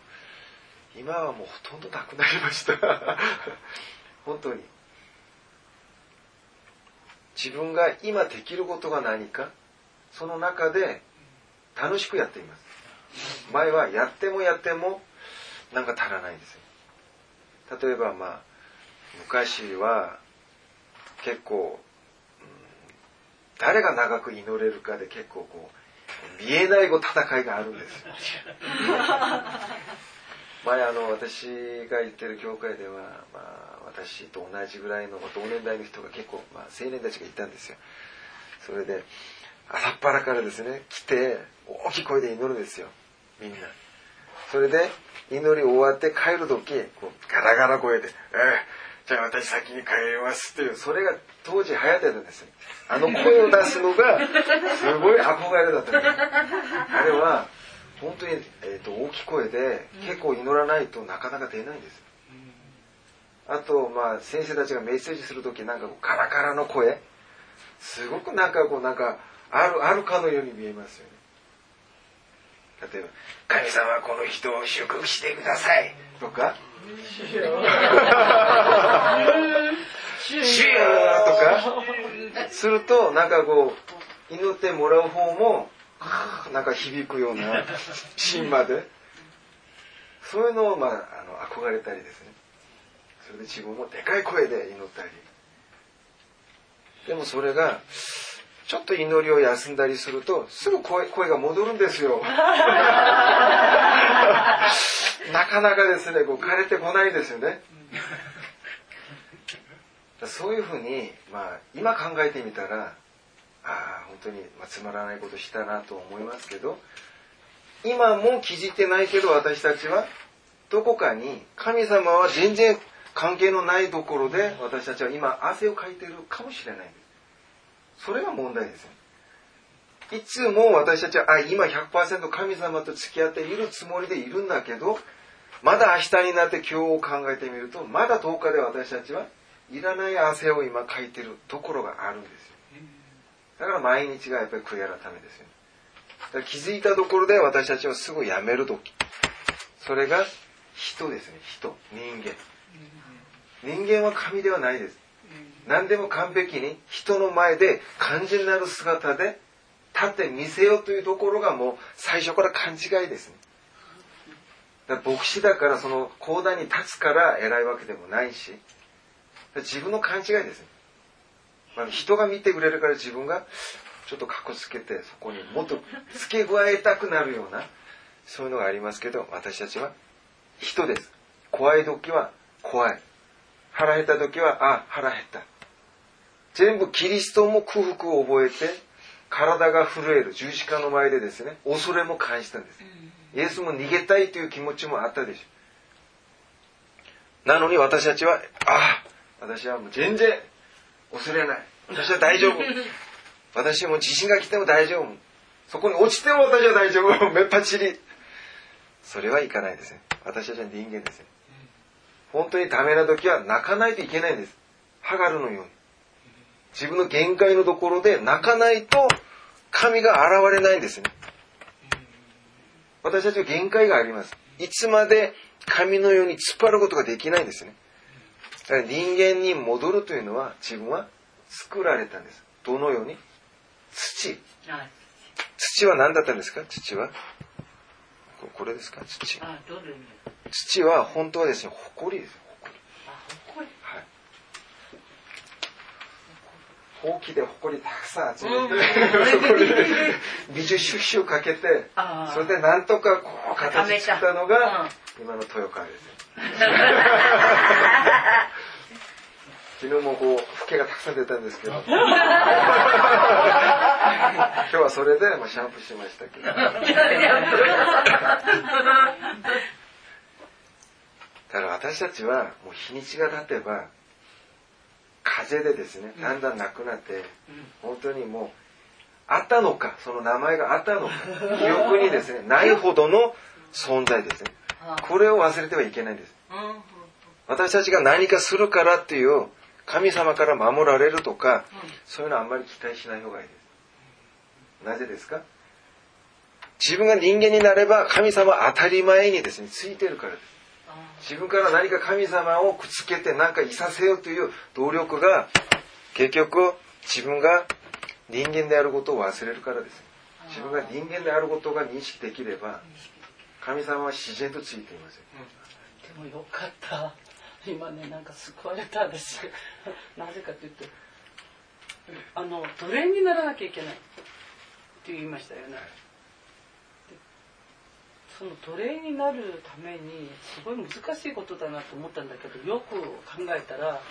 今はもうほとんどなくなりました。本当に。自分が今できることが何かその中で楽しくやっています。前はやってもやってもなんか足らないんですよ。例えばまあ昔は結構、うん、誰が長く祈れるかで結構こう見えない語戦いがあるんですよ。前あの私が行ってる教会では、まあ、私と同じぐらいの同年代の人が結構、まあ、青年たちがいたんですよ。それで朝っぱらからですね来て大きい声で祈るんですよ。みんな。それで祈り終わって帰る時こうガラガラ声で「えー、じゃあ私先に帰ります」っていうそれが当時流行ってたんですよ。あの声を出すのがすごい憧れだったんですあれは本当に、えーと、大きい声で結構祈らないとなかなか出ないんです、あと、まあ、先生たちがメッセージする時なんかこうカラカラの声。すごくなんかこうなんかあるあるかのように見えますよね。例えば「神様はこの人を祝福してください」とか「主よ」とか。するとなんかこう祈ってもらう方もなんか響くようなシーンまで。そういうのを、まあ、あの憧れたりですね。それで自分もでかい声で祈ったり。でもそれがちょっと祈りを休んだりするとすぐ声声が戻るんですよ。なかなかですねこう枯れてこないですよね。そういうふうに、まあ、今考えてみたらああ本当に、まあ、つまらないことしたなと思いますけど今も気づいてないけど私たちはどこかに神様は全然関係のないところで私たちは今汗をかいているかもしれない。んですそれが問題ですいつも私たちはあ今100%神様と付き合っているつもりでいるんだけどまだ明日になって今日を考えてみるとまだ10日で私たちはいらない汗を今かいてるところがあるんですよだから毎日がやっぱり悔い改めですよ。だから気づいたところで私たちはすぐやめるとき。それが人ですね、人、人間。人間は神ではないです。何でも完璧に人の前で肝心なる姿で立って見せようというところがもう最初から勘違いですね。だ牧師だからその講談に立つから偉いわけでもないし、自分の勘違いですね。まあ、人が見てくれるから自分がちょっとかっこつけてそこにもっと付け加えたくなるようなそういうのがありますけど私たちは人です怖い時は怖い腹減った時はあ腹減った全部キリストも空腹を覚えて体が震える十字架の前でですね恐れも感じたんですイエスも逃げたいという気持ちもあったでしょなのに私たちはああ私はもう全然恐れない。私は大丈夫。私も地震が来ても大丈夫。そこに落ちても私は大丈夫。めっぱちり。それはいかないですね。私たちは人間ですね。本当にダメな時は泣かないといけないんです。ハガルのように。自分の限界のところで泣かないと神が現れないんですね。私たちは限界があります。いつまで神のように突っ張ることができないんですね。だから人間に戻るというのは自分は作られたんです。どのように？土。土は何だったんですか？土は？ここれですか？土土は本当はですね埃ですよ埃あこれはいほうきで埃たくさん集めて、そこに美術シュッシュかけてそれでなんとかこう形作ったのが今の豊川ですよ。昨日もこうフケがたくさん出たんですけど。今日はそれでまあシャンプーしましたけど。だから私たちはもう日にちが経てば風でですねだんだんなくなって本当にもうあったのかその名前があったのか 記憶にですねないほどの存在ですね。これを忘れてはいけないんです。私たちが何かするからっていう神様から守られるとかそういうのはあんまり期待しない方がいいです。なぜですか？自分が人間になれば神様は当たり前にですねついてるからです自分から何か神様をくっつけて何かいさせようという努力が結局自分が人間であることを忘れるからです。自分が人間であることが認識できれば神様は自然とついていますよ。でもよかった。今ねなんか救われたんです。なぜかというとあの奴隷にならなきゃいけないって言いましたよね。でその奴隷になるためにすごい難しいことだなと思ったんだけどよく考えたら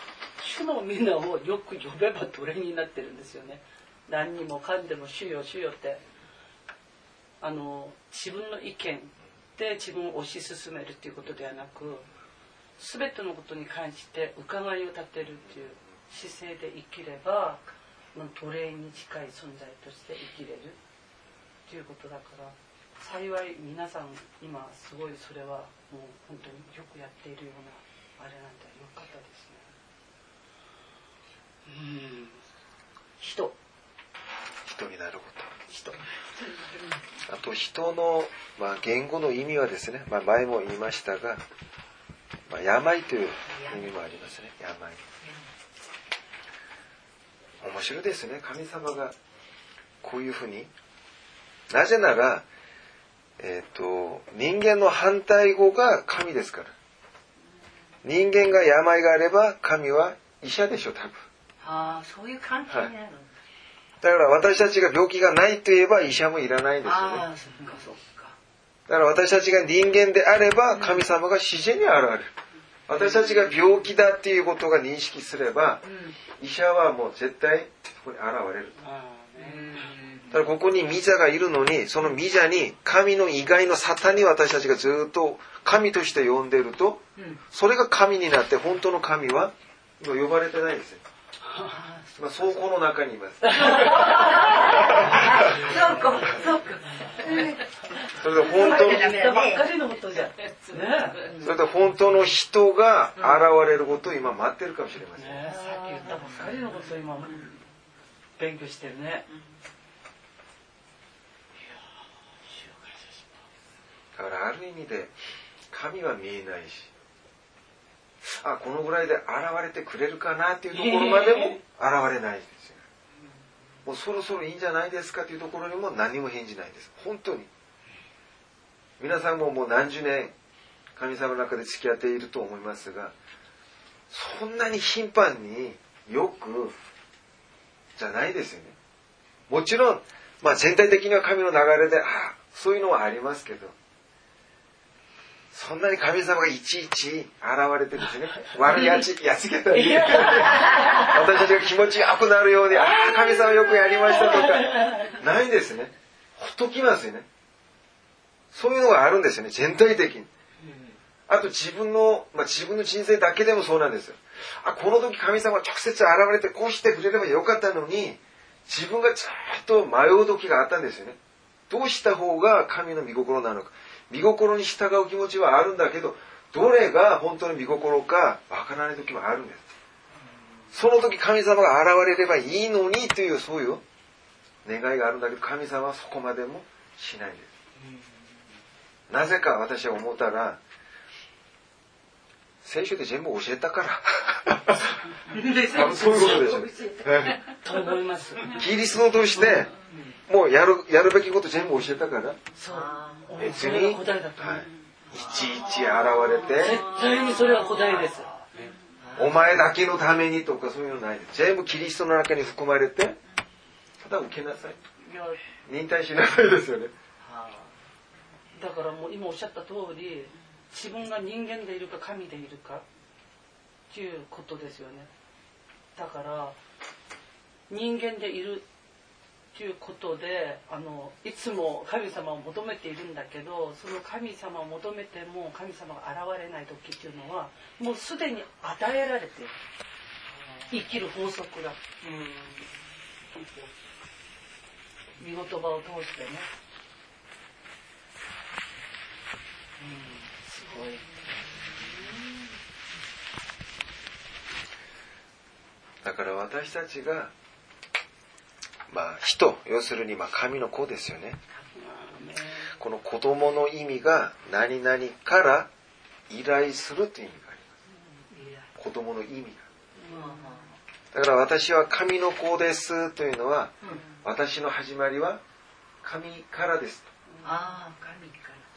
主の皆をよく呼べば奴隷になってるんですよね。何にもかんでも主よ主よって。あの自分の意見で自分を推し進めるっていうことではなく全てのことに関して伺いを立てるっていう姿勢で生きれば奴隷に近い存在として生きれるっていうことだから。幸い皆さん今すごいそれはもう本当によくやっているようなあれなんでよかったですね。うん。人。人になること。人。あと人の、まあ、言語の意味はですね、まあ、前も言いましたが、まあ、病という意味もありますね。病。面白いですね。神様がこういうふうに。なぜなら、えっと人間の反対語が神ですから。人間が病があれば神は医者でしょ多分。ああそういう関係になるの、だ。から私たちが病気がないと言えば医者もいらないんですよね。ああそっかそっか。だから私たちが人間であれば神様が自然に現れる。私たちが病気だっていうことが認識すれば、医者はもう絶対そこに現れる。あだからここにミザがいるのに、そのミザに神の以外のサタンに私たちがずっと神として呼んでると、それが神になって本当の神はもう呼ばれてないですよ。まあ、倉庫の中にいます。そうかそうかそれで本当の、ダメ人ばっだね。かりのことじゃんねそれで本当の人が現れることを今待ってるかもしれません。ねさっき言ったばっかりのことを今勉強してるね。だからある意味で神は見えないしあこのぐらいで現れてくれるかなっていうところまでも現れないんですよもうそろそろいいんじゃないですかっていうところにも何も返事ないんです。本当に。皆さんももう何十年神様の中で付き合っていると思いますがそんなに頻繁によくじゃないですよね。もちろん、まあ、全体的には神の流れでああそういうのはありますけどそんなに神様がいちいち現れてですね、悪いやつやつけたり、私たちが気持ちよくなるように、あ あ、神様よくやりましたとか、ないんですね。ほっときますよね。そういうのがあるんですよね、全体的に。あと自分の、まあ、自分の人生だけでもそうなんですよ。あ、この時神様が直接現れてこうしてくれればよかったのに、自分がずっと迷う時があったんですよね。どうした方が神の御心なのか。御心に従う気持ちはあるんだけど、どれが本当の御心かわからない時もあるんです。その時神様が現れればいいのにというそういう願いがあるんだけど、神様はそこまでもしないんです。なぜか私は思ったら、聖書で全部教えたから。そういうことでしょ。え と思いますキリストとして、もうやる、やるべきこと全部教えたから、そう。別に、が答えだと思う、はい。いちいち現れて、絶対にそれは答えです。お前だけのためにとかそういうのない。全部キリストの中に含まれて、ただ受けなさい。忍耐しなさいですよね。だからもう今おっしゃった通り自分が人間でいるか神でいるか。っていうことですよね。だから人間でいるていうことであのいつも神様を求めているんだけどその神様を求めても神様が現れない時っていうのはもうすでに与えられてる。生きる法則が。見言葉を通してね。すごい。だから私たちが、まあ人、要するにまあ神の子ですよね。この子供の意味が何々から依頼するという意味があります。子供の意味が。だから私は神の子ですというのは、私の始まりは神からです。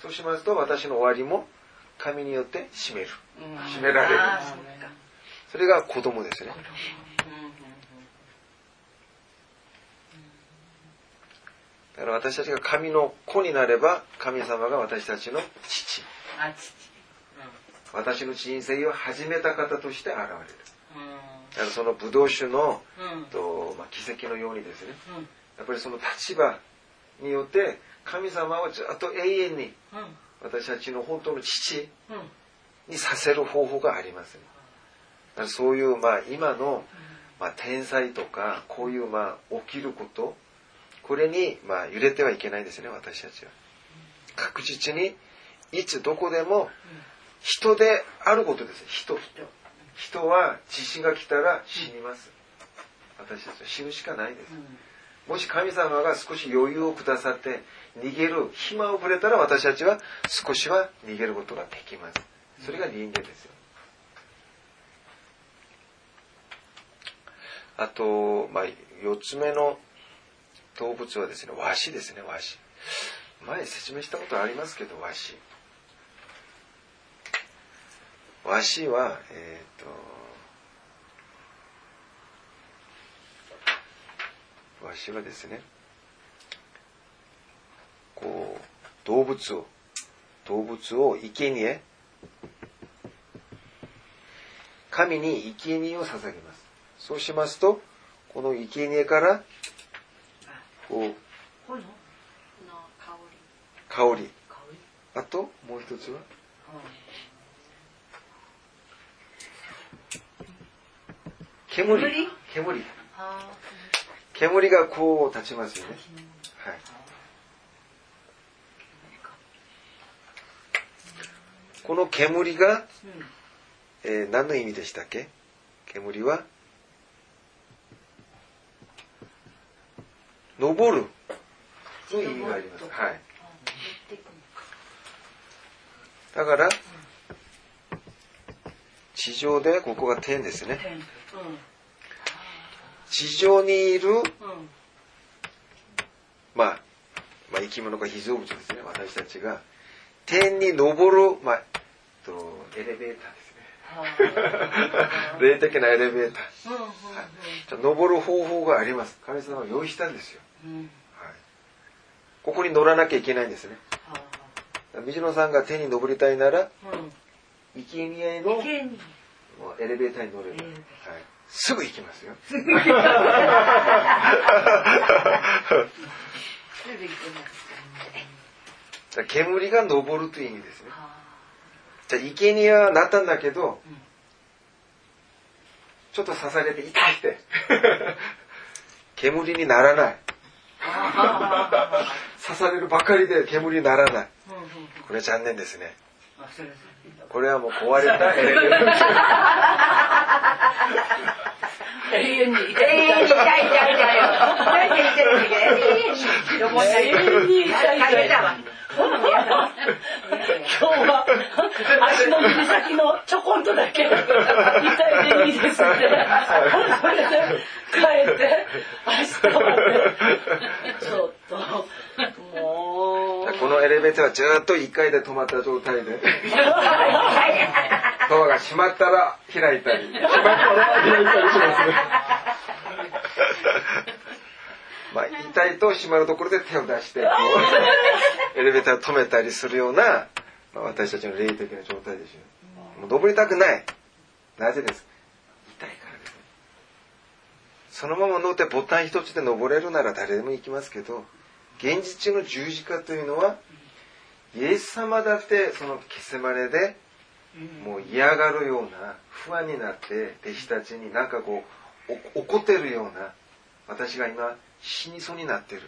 そうしますと私の終わりも神によって締める。うん締められる。それが子供ですね。だから私たちが神の子になれば神様が私たちの父。私の人生を始めた方として現れる。だからそのブドウ酒の、とまあ、奇跡のようにですね、やっぱりその立場によって神様はずっと永遠に私たちの本当の父にさせる方法があります。ね。だからそういう、まあ、今の、まあ、天才とかこういう、まあ、起きることこれに、まあ、揺れてはいけないですね私たちは。確実にいつどこでも人であることです。人人。は地震が来たら死にます。私たちは死ぬしかないです。もし神様が少し余裕をくださって逃げる暇をくれたら私たちは少しは逃げることができます。それが人間ですよ。あと、まあ、4つ目の動物はですねワシですねワシ前説明したことありますけどワシワシはえっ、とワシはですねこう動物を動物を生贄神に生贄を捧げます。そうしますとこの生贄からこう香香り。香り？あと？もう一つは？煙。煙？煙がこう立ちますよね。はい。この煙が、えー何の意味でしたっけ？煙は？登る。の意味がありますはいだから地上でここが天ですね。地上にいる、まあ、まあ生き物が被造物ですね。私たちが天に登る、まあ、とエレベーターですね霊的なエレベーター、はい、登る方法があります。神様は用意したんですよ、はい、ここに乗らなきゃいけないんですね。水野さんが天に登りたいなら生贄の池に。もうエレベーターに乗れば、はい、すぐ行きますよ。出てきてます。煙が昇るという意味ですね。じゃあ、生贄はなったんだけど、ちょっと刺されて痛いって。煙にならない。刺されるばかりで煙にならない。これ残念ですね。これはもう壊れた。エレベーター。永遠に永遠に痛い痛い。痛いよ。痛い痛い。痛い痛い。永遠に広もんない。永遠に痛い痛い。あれだわ。ほんまやだわ。今日は足の指先のちょこんとだけ痛いでいいですってそれで帰って明日まで。ちょっともう。このエレベーターはずっと1階で止まった状態で。ドアが閉まったら開いたり。閉まったら開いたりしますね。まあ痛いと閉まるところで手を出してこう エレベーターを止めたりするような、まあ、私たちの霊的な状態でしょうもう登りたくない。なぜです痛いからです。ねそのまま乗ってボタン一つで登れるなら誰でも行きますけど現実の十字架というのはイエス様だってそのケセマネでもう嫌がるような不安になって弟子たちになんかこうお怒ってるような私が今死にそうになってる。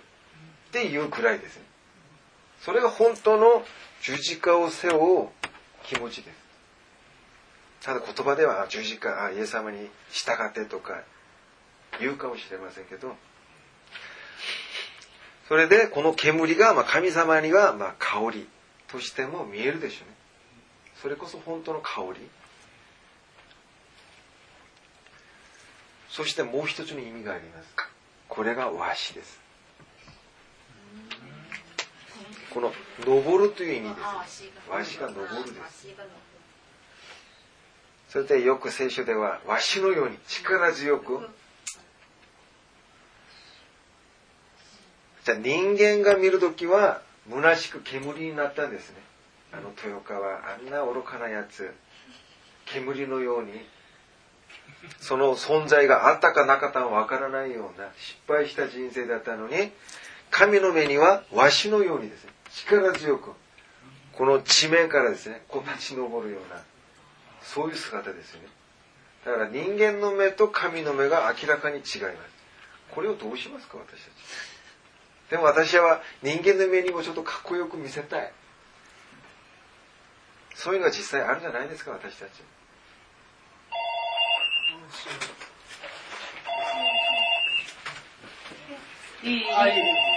っていうくらいですねそれが本当の十字架を背負う気持ちです。ただ言葉では十字架あイエス様に従ってとか言うかもしれませんけど。それでこの煙がま神様にはま香りとしても見えるでしょうね。それこそ本当の香り。そしてもう一つの意味があります。これが和紙です。この登るという意味です。和紙が。登るです。それでよく聖書では和紙のように力強く。じゃあ人間が見るときは虚しく煙になったんですね。あの豊川あんな愚かなやつ煙のようにその存在があったかなかったかわからないような失敗した人生だったのに神の目にはわしのようにですね力強くこの地面からですねこう立ち上るようなそういう姿ですよね。だから人間の目と神の目が明らかに違います。これをどうしますか私たち。でも私は人間の目にもちょっとかっこよく見せたい。そういうのが実際あるじゃないですか私たち。いい。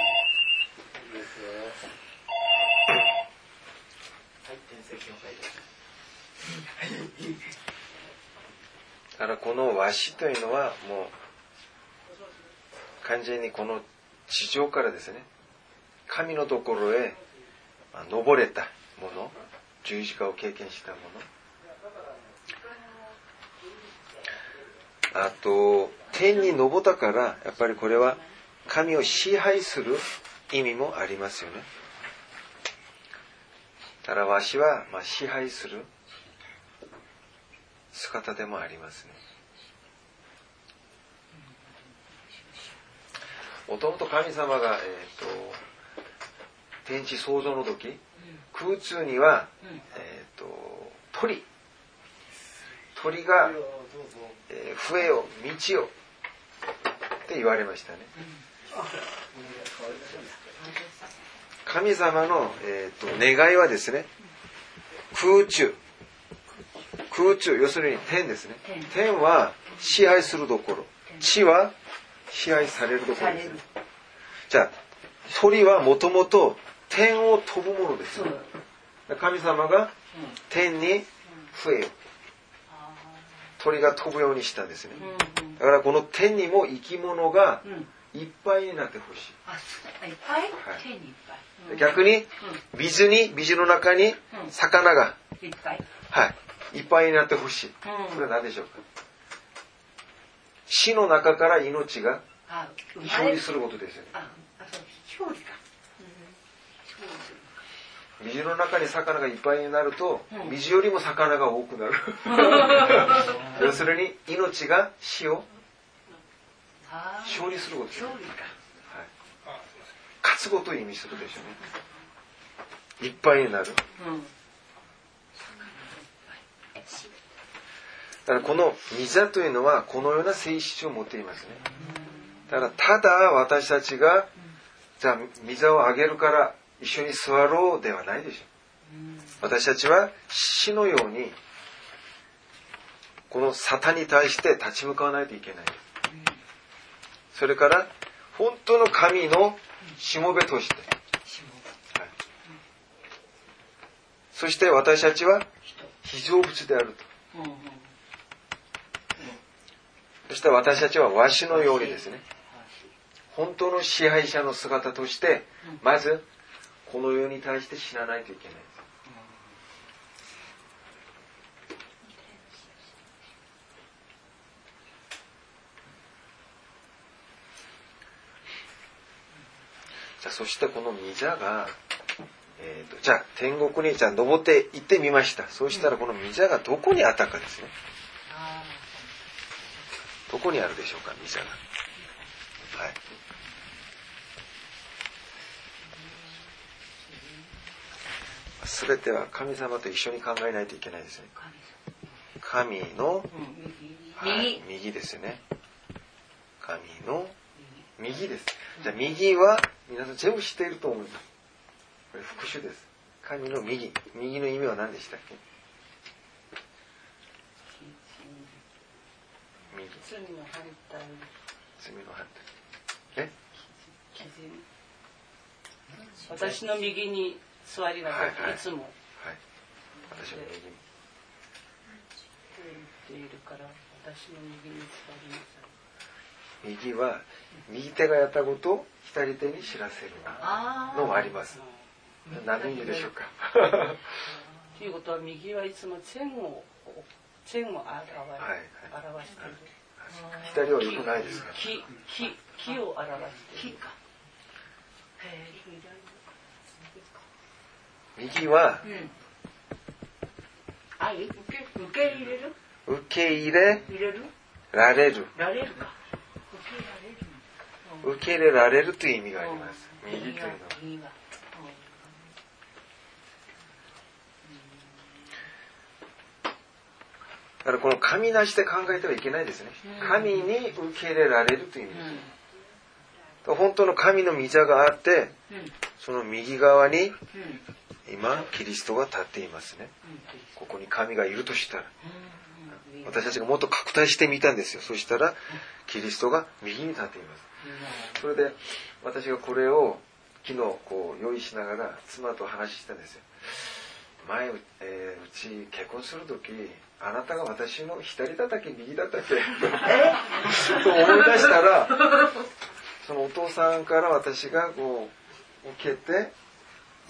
だからこの和紙というのはもう完全にこの地上からですね。神のところへ登れたもの。十字架を経験したもの。あと天に登ったからやっぱりこれは神を支配する意味もありますよね。だからわしはまあ支配する姿でもありますね。もともと神様が、えー、と天地創造の時空中には、えー、と鳥鳥が、えー笛よ道よって言われましたね神様の、えー、と願いはですね空中。空中要するに天ですね。天。は支配するところ。地は支配されるところですね。じゃあ鳥はもともと天を飛ぶものですね。神様が天に笛よ鳥が飛ぶようにしたんですね。だからこの天にも生き物がいっぱいになってほしい。あ、いっぱい？はい。手にいっぱい。逆に水に水の中に魚が。いっぱい。はい。いっぱいになってほしい。それは何でしょうか？死の中から命が表れ示することですよね。あ、あそう、表裏か。水の中に魚がいっぱいになるとうん。水よりも魚が多くなる。要するに命が死を勝利することです表裏か。勝つことを意味するでしょうね。いっぱいになる。だからこの水というのはこのような性質を持っていますね。だからただ私たちがじゃあ水をあげるから一緒に座ろうではないでしょ私たちは死のようにこの沙汰に対して立ち向かわないといけないそれから本当の神のしもべとして、はい。そして私たちは非常物であると。うんうんそして私たちはわしのようにですね、本当の支配者の姿として、まず、この世に対して死なないといけないんです。じゃあそしてこの御座が、えーとじゃあ天国にじゃあ登って行ってみました。そうしたらこの御座がどこにあったかですね。あどこにあるでしょうか御座が。はい。全ては神様と一緒に考えないといけないですね。神の、はい右。ですよね。神の右です。じゃあ右は皆さん全部知っていると思いますこれ復習です。神の右。右の意味は何でしたっけ？右。罪の反対罪の反対え？私の右に座りなさい、はいはい。いつも。はい。私の右言っているから私の右に右は右手がやったことを左手に知らせるあのもあります。何の意味でしょうか？ということは右はいつも善を善を表,、はい表している。左は良くないですか？木木木を表している。右はうん。愛受け受け入れる？受け入れ入れる？られる。られるか受け入れられるという意味があります。右というのは。だからこの神なしで考えてはいけないですね。神に受け入れられるという意味です本当の神の御座があってうん。その右側にうん。今キリストが立っていますね。ここに神がいるとしたら。私たちがもっと拡大してみたんですよ。そしたらキリストが右に立っています それで私がこれを昨日こう用意しながら妻と話したんですよ。前、えーうち結婚する時あなたが私の左だったっけ右だったっけと思い出したらそのお父さんから私がこう受けて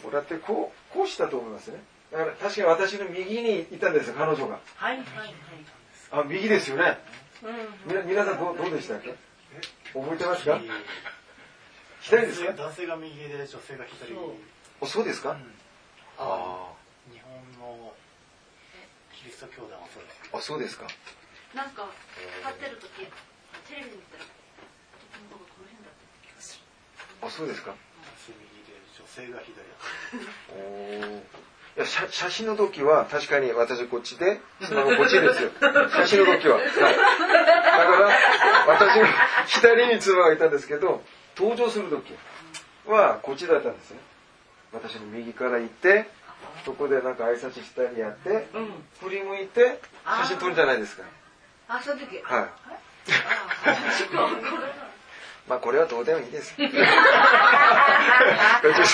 もらってこうこうしたと思いますね。だから確かに私の右にいたんですよ彼女が。はいはいはい。あ右ですよね。うん。皆さんどうどうでしたっけ？覚えてますか？左ですか？男性が右で女性が左。そう。おそうですか、うん。あ日本のキリスト教団はそうです。ああそうですか。なんか立ってる時テレビで見たら男の子がこの辺だった気がする。あそうですか？男性右で女性が左だおーいや写写真の時は確かに私こっちでスマホこっちですよ。写真の時は、はい、だから私が左に妻がいたんですけど登場する時はこっちだったんですね。私の右から行ってそこでなんか挨拶したりやってうん。振り向いて写真撮るじゃないですか。あその時。はい。まあこれはどうでもいいです。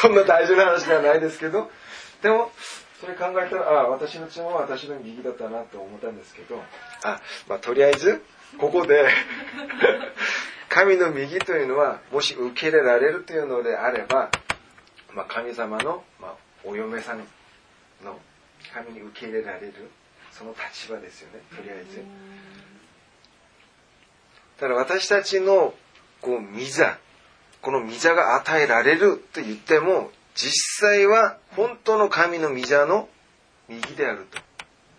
そんな大事な話ではないですけど、でも、それ考えたら、あ私の妻は私の右だったなと思ったんですけど、あ、まあとりあえず、ここで、神の右というのは、もし受け入れられるというのであれば、まあ神様の、まあ、お嫁さんの神に受け入れられる、その立場ですよね、とりあえず。だから私たちのこう御座この御座が与えられると言っても実際は本当の神の御座の右であると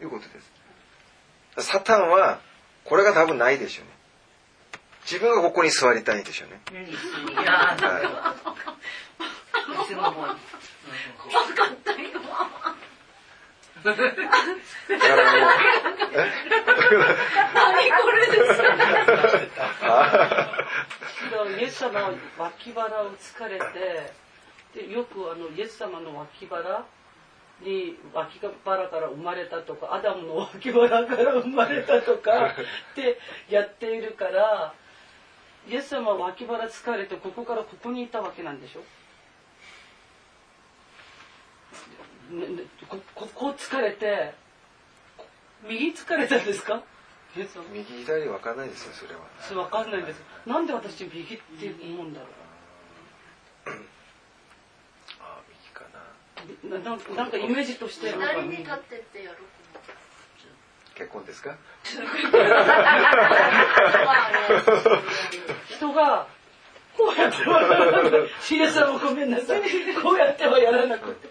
いうことです。サタンはこれが多分ないでしょうね。自分がここに座りたいんでしょうね、いやーはい。つももう。怖かったよ。だからもうえ何これですからイエス様は脇腹を疲れてでよくあのイエス様の脇腹に脇腹から生まれたとかアダムの脇腹から生まれたとか ってやっているからイエス様は脇腹疲れてここからここにいたわけなんでしょ？ねねこここう疲れてこ右疲れたんですか？右左わかんないですよそれは。それわかんないんです。なんで私右って思うんだろあ右かなうなななんかイメージとして。に立ってってやろう結婚ですか？人がこうやってはやらなくてさんもごめんなさい。こうやってはやらなくて。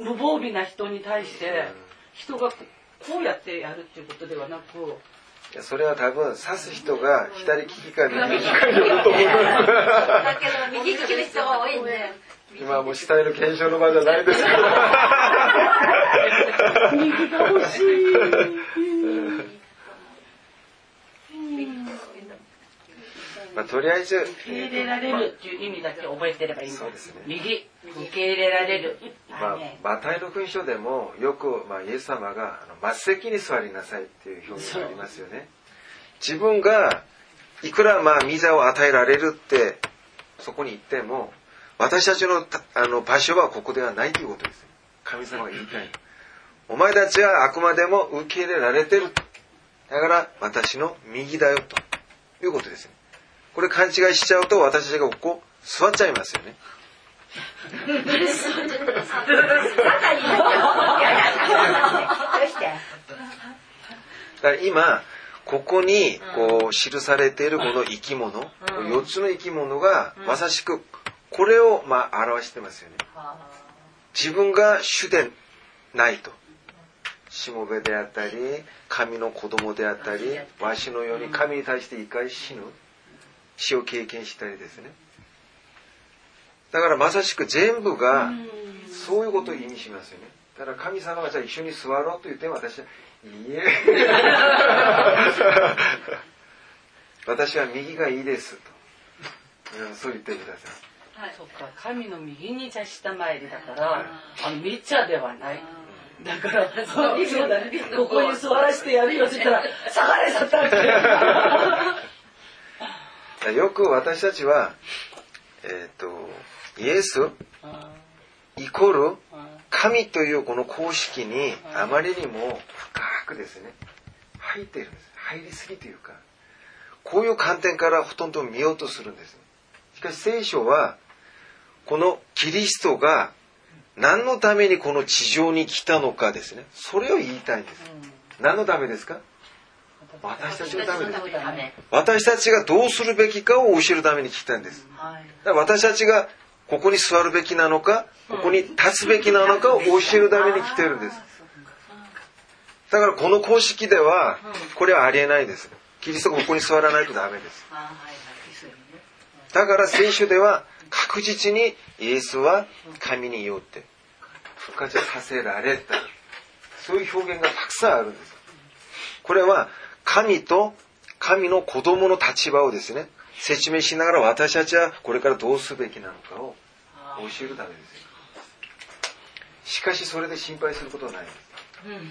無防備な人に対して人がこうやってやるっていうことではなくいやそれは多分指す人が左利きか右利きかによると思いますだけど右利きの人が多いんで今はもう死体の検証の場じゃないですけど右が欲しいまあとりあえず受け入れられる。っていう意味だけ覚えてればいいんだそうですね右受け入れられる。まあ、マタイの勲章でもよく、まあ、イエス様が末席に座りなさいっていう表現がありますよね。自分がいくらまあ御座を与えられるってそこに行っても私たちのたあの場所はここではないということです。神様が言いたい。お前たちはあくまでも受け入れられてる。だから私の右だよということですね。これ勘違いしちゃうと私たちがここ座っちゃいますよね。だから今ここにこう記されているこの生き物、4つの生き物がまさしくこれをまあ表してますよね。自分が主でないと。しもべであったり神の子供であったりわしのように神に対して一回死ぬ。死を経験したりですね。だからまさしく全部がそういうことを意味しますよね。だから神様がじゃあ一緒に座ろうと言っても私はいいえ。私は右がいいですと。うんそう言ってくださいそっか神の右にじゃ下参りだからあの見ちゃではない。だからそうそうだね。ここに座らせてやるよって言ったら下がれさったって よく私たちは、えっ、と、イエスイコール神というこの公式にあまりにも深くですね、入っているんです。入りすぎというか、こういう観点からほとんど見ようとするんです。しかし聖書は、このキリストが何のためにこの地上に来たのかですね、それを言いたいんです。何のためですか？私たちのためです。私たちがどうするべきかを教えるために来たんです。だから私たちがここに座るべきなのか、ここに立つべきなのかを教えるために来てるんです。だからこの公式では、これはありえないです。キリストがここに座らないとダメです。だから聖書では確実にイエスは神によって復活させられた。そういう表現がたくさんあるんです。これは神と神の子供の立場をですね、説明しながら私たちはこれからどうすべきなのかを教えるためですよ。しかしそれで心配することはないで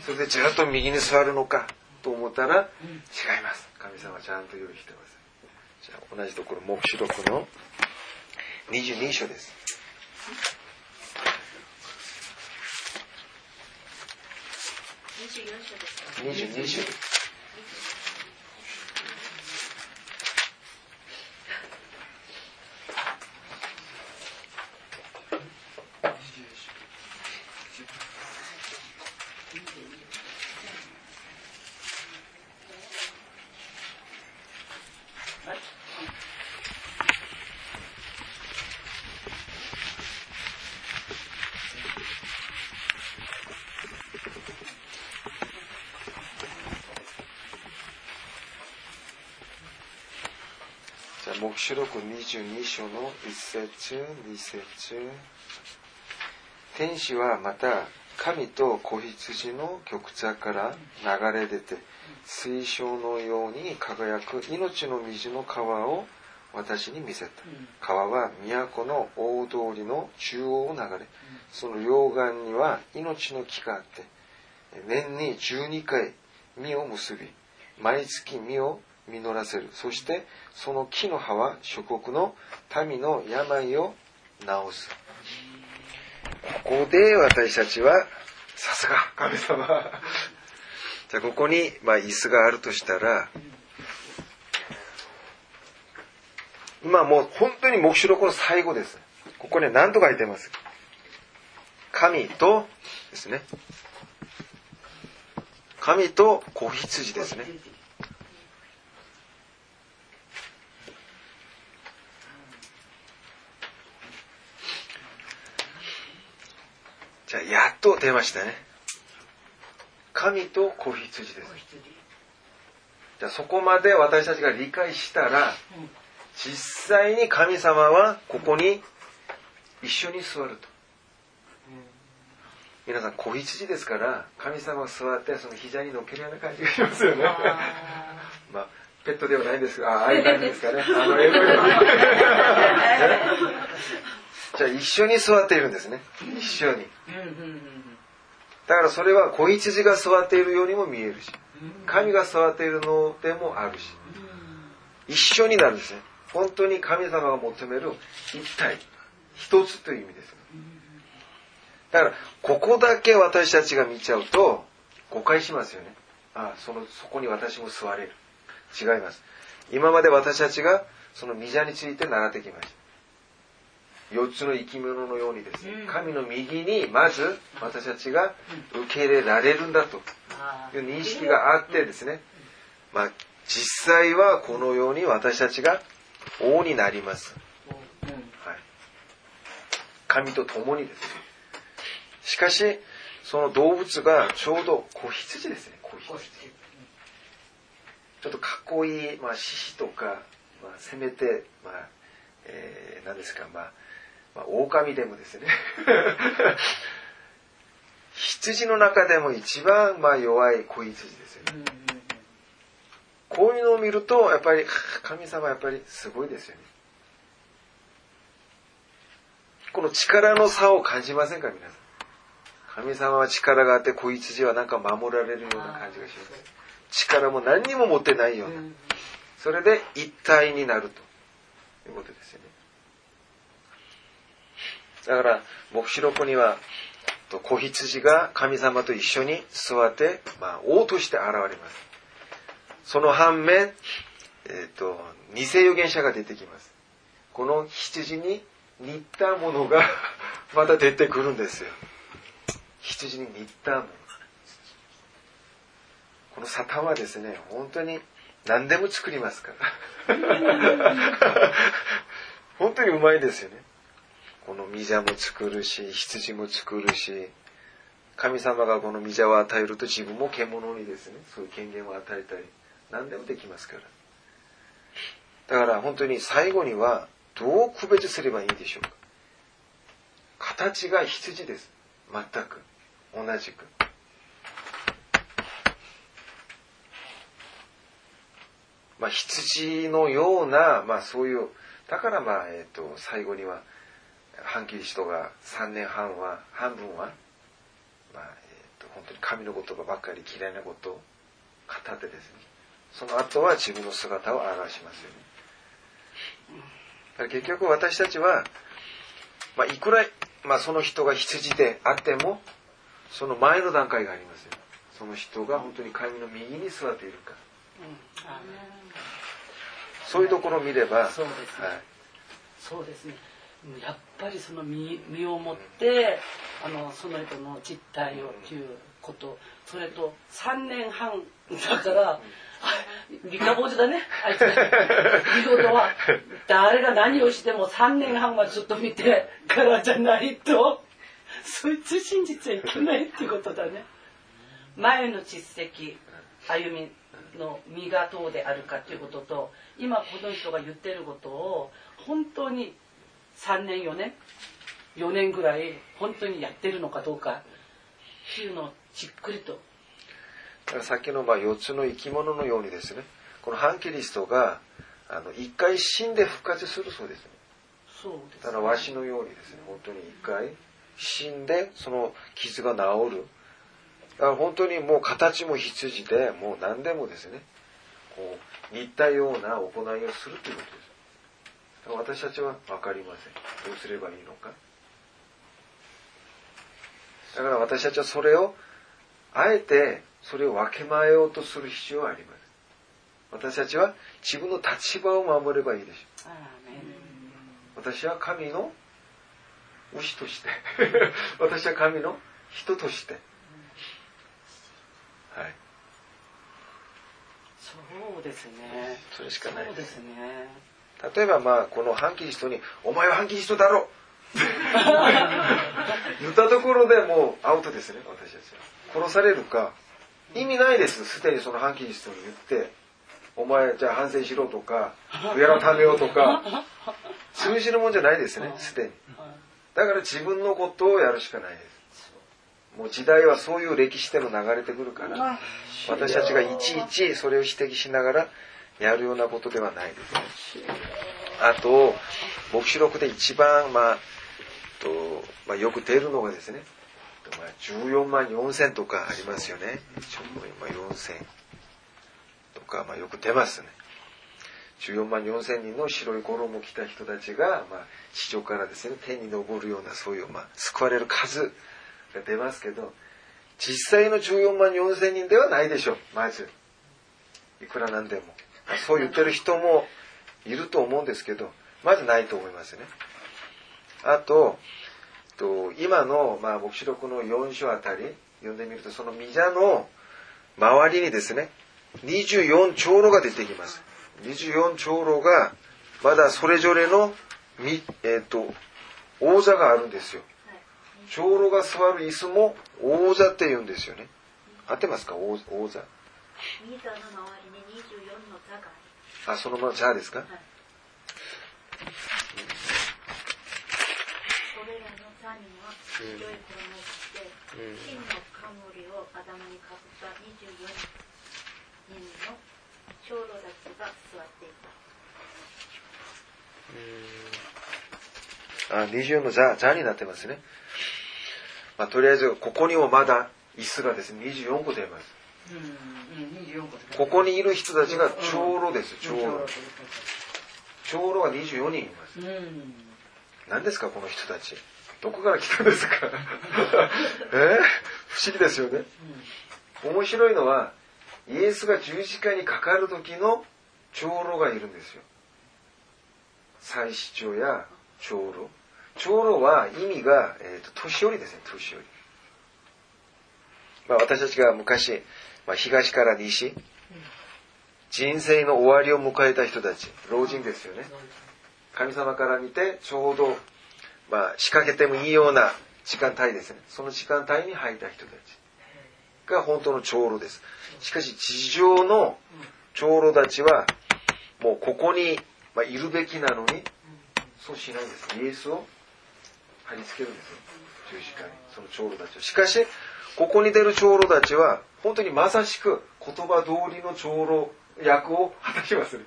す。それでずっと右に座るのかと思ったら違います。神様はちゃんと用意してます。じゃあ同じところ、黙示録の22章です。22章です。じゃあ、黙示録22章の1節、2節。天使はまた、神と子羊の極座から流れ出て、水晶のように輝く命の水の川を私に見せた。川は都の大通りの中央を流れ、その両岸には命の木があって、年に12回実を結び、毎月実を実らせる。そして、その木の葉は諸国の民の病を治す。ここで私たちは、さすが神様。じゃあここに、まあ、椅子があるとしたら、今もう本当に目視録の最後です。ここね、何と書いてます？神とですね。神と子羊ですね。じゃあ、やっと出ましたね。神と子羊です。じゃあ、そこまで私たちが理解したら、実際に神様はここに一緒に座ると。皆さん、子羊ですから、神様が座ってその膝に乗っけるような感じがしますよね。まあ、ペットではないんですが、あ ああいう感じですかね。あの、エロい じゃあ、一緒に座っているんですね。一緒に。だからそれは子羊が座っているようにも見えるし、神が座っているのでもあるし、一緒になるんですね。本当に神様が求める一体、一つという意味です。だから、ここだけ私たちが見ちゃうと、誤解しますよね。ああ、その、そこに私も座れる。違います。今まで私たちが、その御座について習ってきました。四つの生き物のようにですね、神の右にまず私たちが受け入れられるんだと。いう認識があってですね、まあ、実際はこのように私たちが王になります。はい、神と共にですね。しかし、その動物がちょうど子羊ですね、子羊。ちょっとかっこいい、まあ、獅子とか、まあ、せめて、まあ、えー、何ですか、まあ、まあ、狼でもですね。羊の中でも一番、まあ、弱い子羊ですよね。こういうのを見ると、やっぱり、神様はやっぱりすごいですよね。この力の差を感じませんか、皆さん？神様は力があって、子羊はなんか守られるような感じがします。力も何にも持ってないような。それで一体になるということですよね。だから、黙示録には、子羊が神様と一緒に座って、まあ、王として現れます。その反面、えっ、と、偽預言者が出てきます。この羊に似たものが また出てくるんですよ。羊に似たもの。このサタンはですね、本当に何でも作りますから。本当にうまいですよね。この御座も作るし、羊も作るし、神様がこの御座を与えると自分も獣にですね、そういう権限を与えたり、何でもできますから。だから本当に最後にはどう区別すればいいんでしょうか。形が羊です。全く。同じく。まあ、羊のような、まあそういう、だからまあ、えっ、ー、と、最後には、反キリストが3年半は、半分は、まあ、えっ、ー、と、本当に神の言葉ばっかり嫌いなことを語ってですね、その後は自分の姿を表しますよね。だから結局私たちは、まあ、いくら、まあ、その人が羊であっても、その前の段階がありますよ。その人が本当に神の右に座っているか。そういうところを見れば、そうですね。はい、そうですね。やっぱりその身身をもって、あのその人の実態をっていうこと、それと3年半だから、三日坊主だね、あいつ。いうことは、誰が何をしても3年半はずっと見てからじゃないと、そいつ信じちゃいけないっていうことだね。前の実績、歩みの身がどうであるかということと、今この人が言ってることを、本当に3年4年4年ぐらい本当にやってるのかどうかっていうのをじっくりと。だからさっきのまあ4つの生き物のようにですねこの反キリストがあの一回死んで復活するそうですね。そうです、ね、だからわしのようにですね本当に一回死んでその傷が治る。だから本当にもう形も羊でもう何でもですねこう似たような行いをするということです私たちは分かりません。どうすればいいのか？だから私たちはそれをあえてそれを分けまえようとする必要はあります私たちは自分の立場を守ればいいでしょう。私は神の牛として。私は神の人として。はい。そうですね。それしかないそうですね例えばまあこの反キリストに「お前は反キリストだろ! 」言ったところでもうアウトですね私たちは。殺されるか意味ないですすでにその反キリストに言って「お前じゃあ反省しろ」とか「改めよう」とか 通じるもんじゃないですねすでに。だから自分のことをやるしかないです。もう時代はそういう歴史でも流れてくるから私たちがいちいちそれを指摘しながらやるようなことではないですね。あと黙示録で一番、まあとまあ、よく出るのがですね、まあ、14万4千とかありますよね。14万4千とか、まあ、よく出ますね。14万4千人の白い衣を着た人たちが、まあ、地上からですね天に昇るようなそういう、まあ、救われる数が出ますけど実際の14万4千人ではないでしょう。まずいくらなんでも。そう言ってる人もいると思うんですけどまずないと思いますね。あとと今の、まあ、黙示録の4章あたり読んでみるとその御座の周りにですね24長老が出てきます。24長老がまだそれぞれのみ、えっと王座があるんですよ。長老が座る椅子も王座って言うんですよね。合ってますか？王王座ミザの周りに24の座がああそのまま座ですか、はいこれらの座には白い衣を着て、金の冠を頭にかぶった24人の長老たちが座っていた。あ24の座座になってますね、まあ、とりあえずここにもまだ椅子がですね24個出ますうんうん24個ってここにいる人たちが長老です長老。長老が24人います。うん。何ですかこの人たち。どこから来たんですか。え？不思議ですよね。面白いのはイエスが十字架にかかる時の長老がいるんですよ。祭司長や長老。長老は意味が、えーと年寄りですね年寄り、まあ、私たちが昔、まあ、東から西。人生の終わりを迎えた人たち。老人ですよね。神様から見てちょうど、まあ、仕掛けてもいいような時間帯ですね。その時間帯に入った人たち。が本当の長老です。しかし地上の長老たちはもうここに、ま、いるべきなのにそうしないんです。イエスを貼り付けるんですよ。十字架に。その長老たちはしかしここに出る長老たちは本当にまさしく言葉通りの長老役を果たします。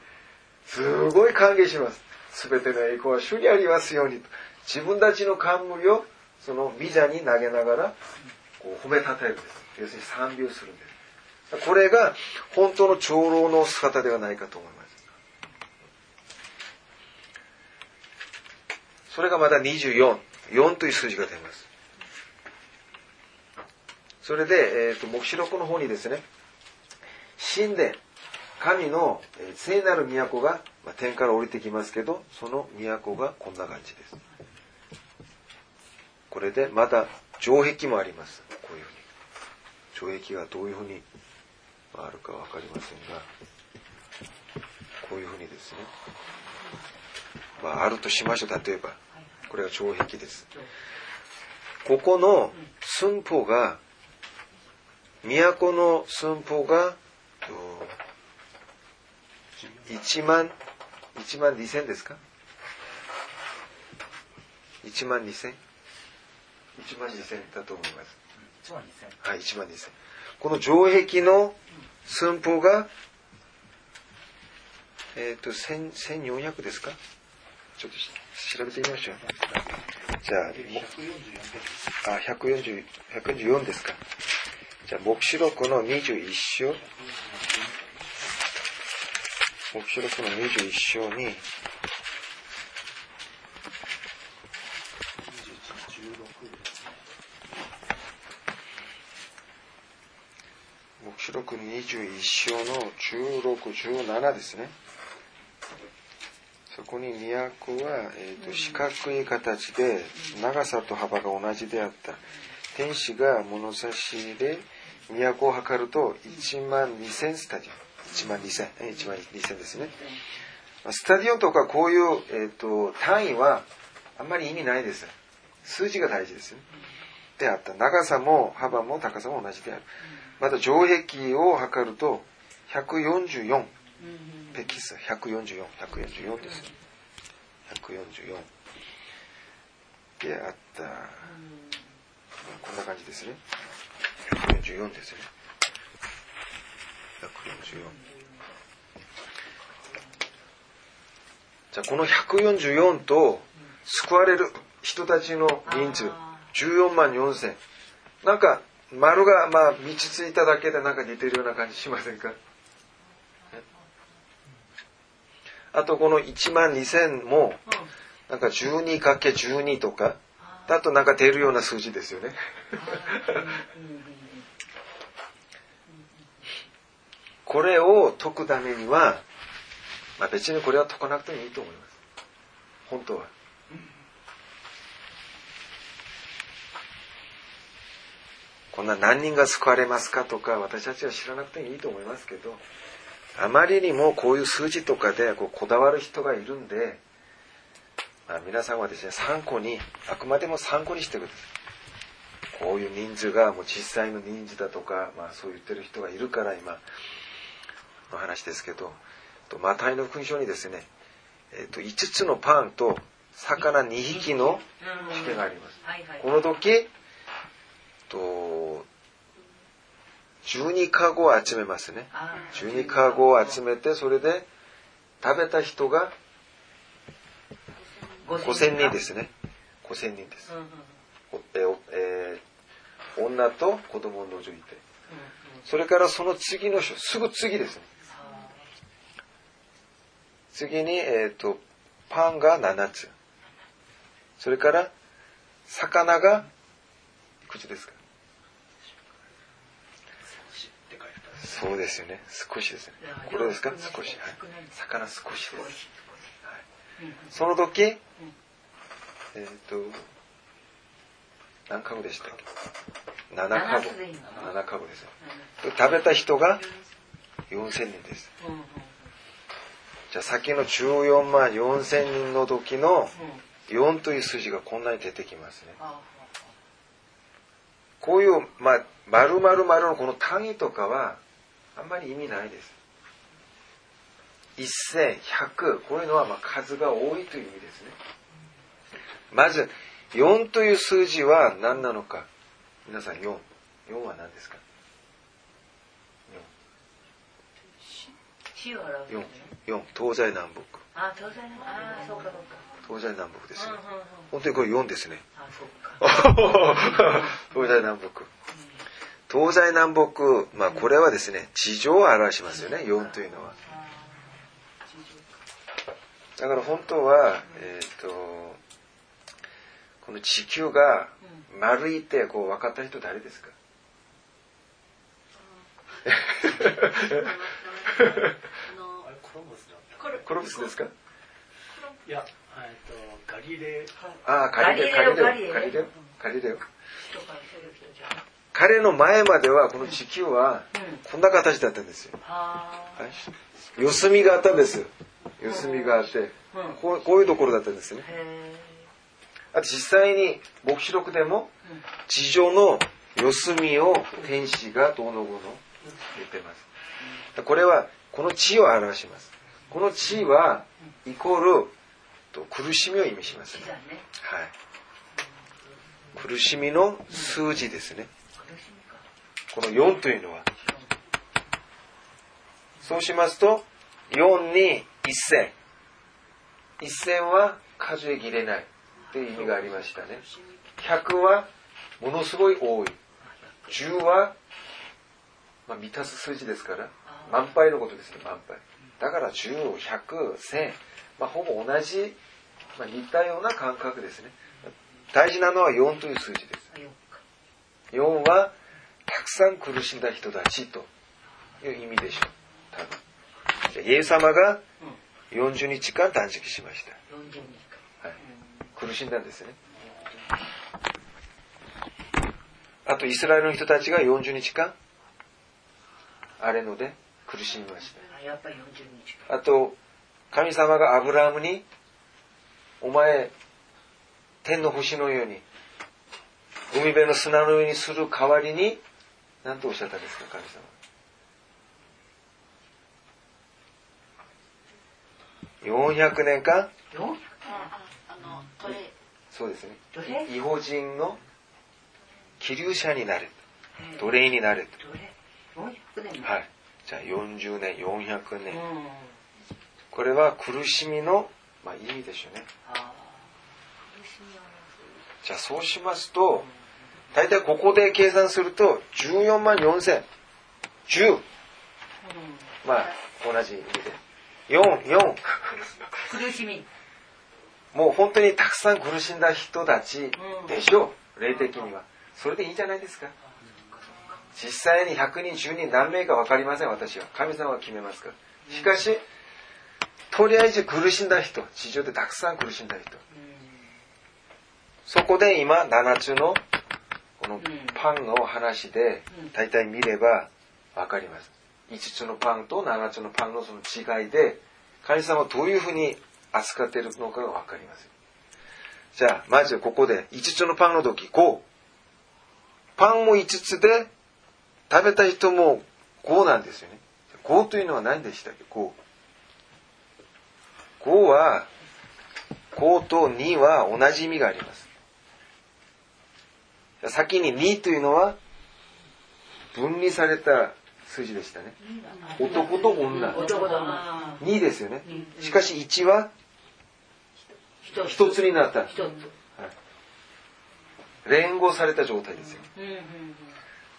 すごい歓迎します。全ての栄光は主にありますようにと。自分たちの冠をそのビザに投げながらこう褒めたたえるんです。要するに賛美をするんです。これが本当の長老の姿ではないかと思います。それがまだ24 4という数字が出ます。それで、えー、と黙示録の方にですね神殿神の聖なる都が、まあ、天から降りてきますけどその都がこんな感じです。これでまだ城壁もあります。こういうふうに。城壁がどういうふうにあるか分かりませんがこういうふうにですね、まあ、あるとしましょう。例えばこれが城壁です。ここの寸法が都の寸法がと1万1万2000ですか？1万2000 1万2000だと思います。一万二千。はい1万2000この城壁の寸法がえっ、と1000 1400ですか？ちょっとし調べてみましょう。じゃあもあ140 144ですか？じゃあ、黙示録の21章。黙示録の21章に、黙示録21章の16、17ですね。そこに都は、えーと、と四角い形で長さと幅が同じであった。天使が物差しで都を測ると1万2000スタジオ。1万2000、1万2000ですね。スタディオとかこういう、えーと、単位はあんまり意味ないです。数字が大事ですね。であった。長さも幅も高さも同じである。また城壁を測ると144。ペキス144、144です。144。であった。こんな感じですね。144ですね。144。じゃあこの144と救われる人たちの人数14万4千なんか丸がまあ道ついただけでなんか似てるような感じしませんか？あとこの1万2000もなんか 12×12 とかだとなんか出るような数字ですよね これを解くためには、まあ、別にこれは解かなくてもいいと思います。本当は。こんな何人が救われますかとか私たちは知らなくてもいいと思いますけどあまりにもこういう数字とかでこうこだわる人がいるんで、まあ、皆さんはですね参考にあくまでも参考にしてください。こういう人数がもう実際の人数だとか、まあ、そう言ってる人がいるから今。の話ですけどマタイの勲章にですね、えー、と5つのパンと魚2匹の引けがあります、この時と12カゴを集めますね。12カゴを集めてそれで食べた人が5000人ですね。5000人です、えーえー、女と子供を除いて。それからその次のすぐ次ですね次に、えーと、パンが7つ。それから魚がいくつですか。そうですよね。少しですね。これですか？少し、はい、魚少しです、はい、その時えっ、ー、と何カゴでしたっけ？7カゴ7カゴです食べた人が4000人です、じゃあ先の14万4千人の時の4という数字がこんなに出てきますね。こういう、まあ、丸々丸のこの単位とかはあんまり意味ないです。一千、百、こういうのはまあ数が多いという意味ですね。まず、4という数字は何なのか。皆さん4。4は何ですか？4, 4, 4東西南北。あ東西南北。あそうかそうか。東西南北ですね、本当にこれ4ですね。東西南北、東西南北まあこれはですね地上を表しますよね。4というのは。だから本当はえっ、ー、とこの地球が丸いってこう分かった人誰ですか？コロブスですか？いや、えっと、ガリレああ、ガリレオ、ガリレオ、ガリレオ、ガリレオ。彼の前まではこの地球はこんな形だったんですよ。はい、四隅があったんです。四隅があって、こうこういうところだったんですね。あと実際に黙示録でも地上の四隅を天使がどうのこうの言ってます。これはこの地を表します。この地はイコールと苦しみを意味しますね。はい。苦しみの数字ですね。この4というのは。そうしますと、4に1000。1000は数えきれないという意味がありましたね。100はものすごい多い。10は、まあ、満たす数字ですから、満杯のことですね、満杯。だから10、100、1000、まあ、ほぼ同じ、まあ、似たような感覚ですね。大事なのは4という数字です。4は、たくさん苦しんだ人たちという意味でしょう。多分。じゃあイエス様が40日間断食しました。40日はい、苦しんだんですね。あとイスラエルの人たちが40日間、あれので苦しみました。間やっぱり40日かあと、神様がアブラハムに、お前、天の星のように、海辺の砂の上にする代わりに、何とおっしゃったんですか、神様。400年間？400あああのこれ？そうですね。違法人の気流者になれ。奴隷になれ。どれ？400年？はい。じゃあ40年、400年。うんこれは苦しみの、まあ、意味でしょうね。あじゃあそうしますと、大体ここで計算すると、14万4千。10。ーまあ、同じ意味で。4、4。苦しみもう本当にたくさん苦しんだ人たちでしょう。霊的には。それでいいんじゃないですか。実際に100人、10人何名か分かりません、私は。神様は決めますから。しかし、とりあえず苦しんだ人、地上でたくさん苦しんだ人。そこで今、7つのこのパンの話で大体見れば分かります。5つのパンと7つのパンのその違いで、神様はどういうふうに扱っているのかが分かります。じゃあ、まずここで5つのパンの時、5。パンも5つで食べた人も5なんですよね。5というのは何でしたっけ ?5。5は、5と2は同じ意味があります。先に2というのは分離された数字でしたね。男と女。男だな2ですよね。しかし1は1つになった。一つ連合された状態ですよ。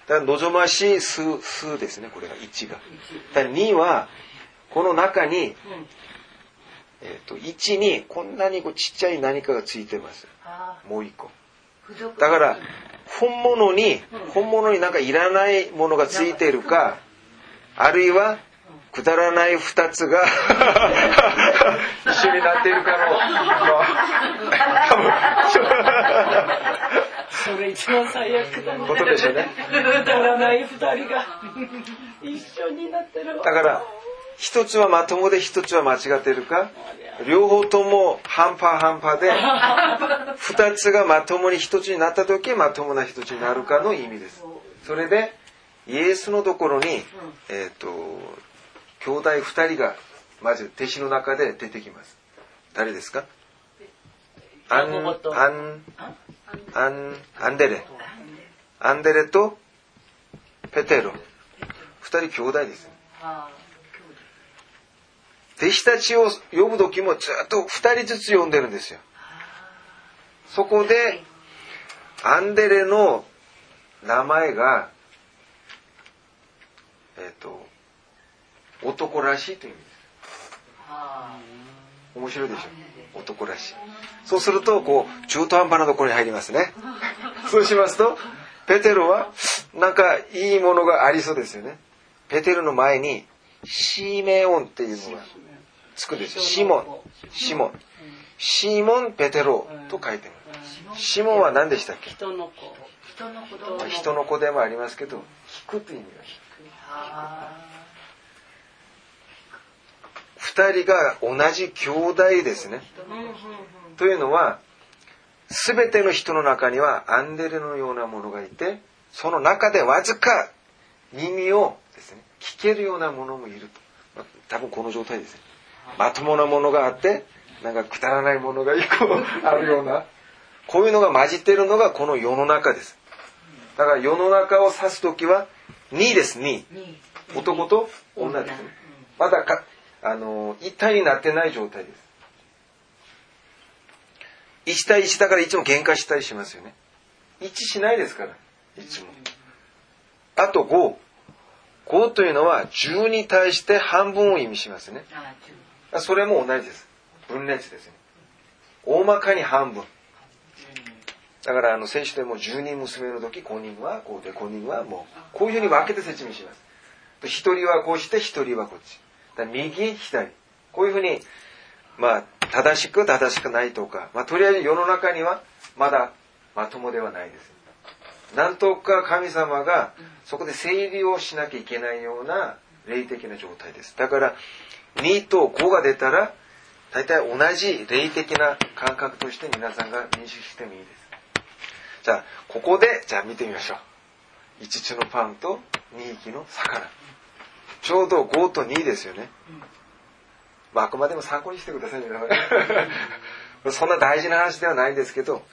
だから望ましい数数ですね、これが1が。だから2は、この中に、えっ、と、1にこんなにこうちっちゃい何かがついてます。あもう1個。だから、本物に、本物になんかいらないものがついてるか、あるいは、くだらない二つが 一緒になっているかの、それ一番最悪だねことでしょうね。らない二人が一緒になってるわだから、一つはまともで一つは間違ってるか、両方とも半端半端で、二つがまともに一つになった時まともな一つになるかの意味です。それで、イエスのところに、えっ、と、兄弟二人が、まず弟子の中で出てきます。誰ですか？アン、アン、アン、アンデレ。アンデレとペテロ。二人兄弟です。あ弟子たちを呼ぶ時もずっと二人ずつ呼んでるんですよ。そこで、アンデレの名前が、えっ、と、男らしいという意味です。あ面白いでしょ男らしい。そうするとこう中途半端なところに入りますね。そうしますとペテロはなんかいいものがありそうですよね。ペテロの前にシーメオンっていうのがつくんですよ。シモン。シモン。シモン・ペテロと書いてある。シモンは何でしたっけ？人の子。人の子でもありますけど引くという意味が。引く。2人が同じ兄弟ですね。というのは全ての人の中にはアンデレのようなものがいてその中でわずか耳をですね聞けるようなものもいると、まあ、多分この状態ですね。まともなものがあってなんかくだらないものが一個 あるような。こういうのが混じっているのがこの世の中です。だから世の中を指す時は2です。2男と女ですね。またあの、一体になってない状態です。一対一だからいつも喧嘩したりしますよね。一致しないですから、いつも。あと5。5というのは10に対して半分を意味しますね。あそれも同じです。分裂ですね。大まかに半分。だからあの聖書でも10人娘の時、5人はこうで、5人はもう、こういうふうに分けて説明します。一人はこうして一人はこっち。右、左。こういうふうに、まあ、正しく正しくないとか、まあ、とりあえず世の中にはまだまともではないです。なんとか神様がそこで整理をしなきゃいけないような霊的な状態です。だから、2と5が出たら、大体同じ霊的な感覚として皆さんが認識してもいいです。じゃあ、ここで、じゃあ見てみましょう。5つのパンと2匹の魚。ちょうど5と2ですよね。まあ、あくまでも参考にしてください、皆さん。そんな大事な話ではないんですけど、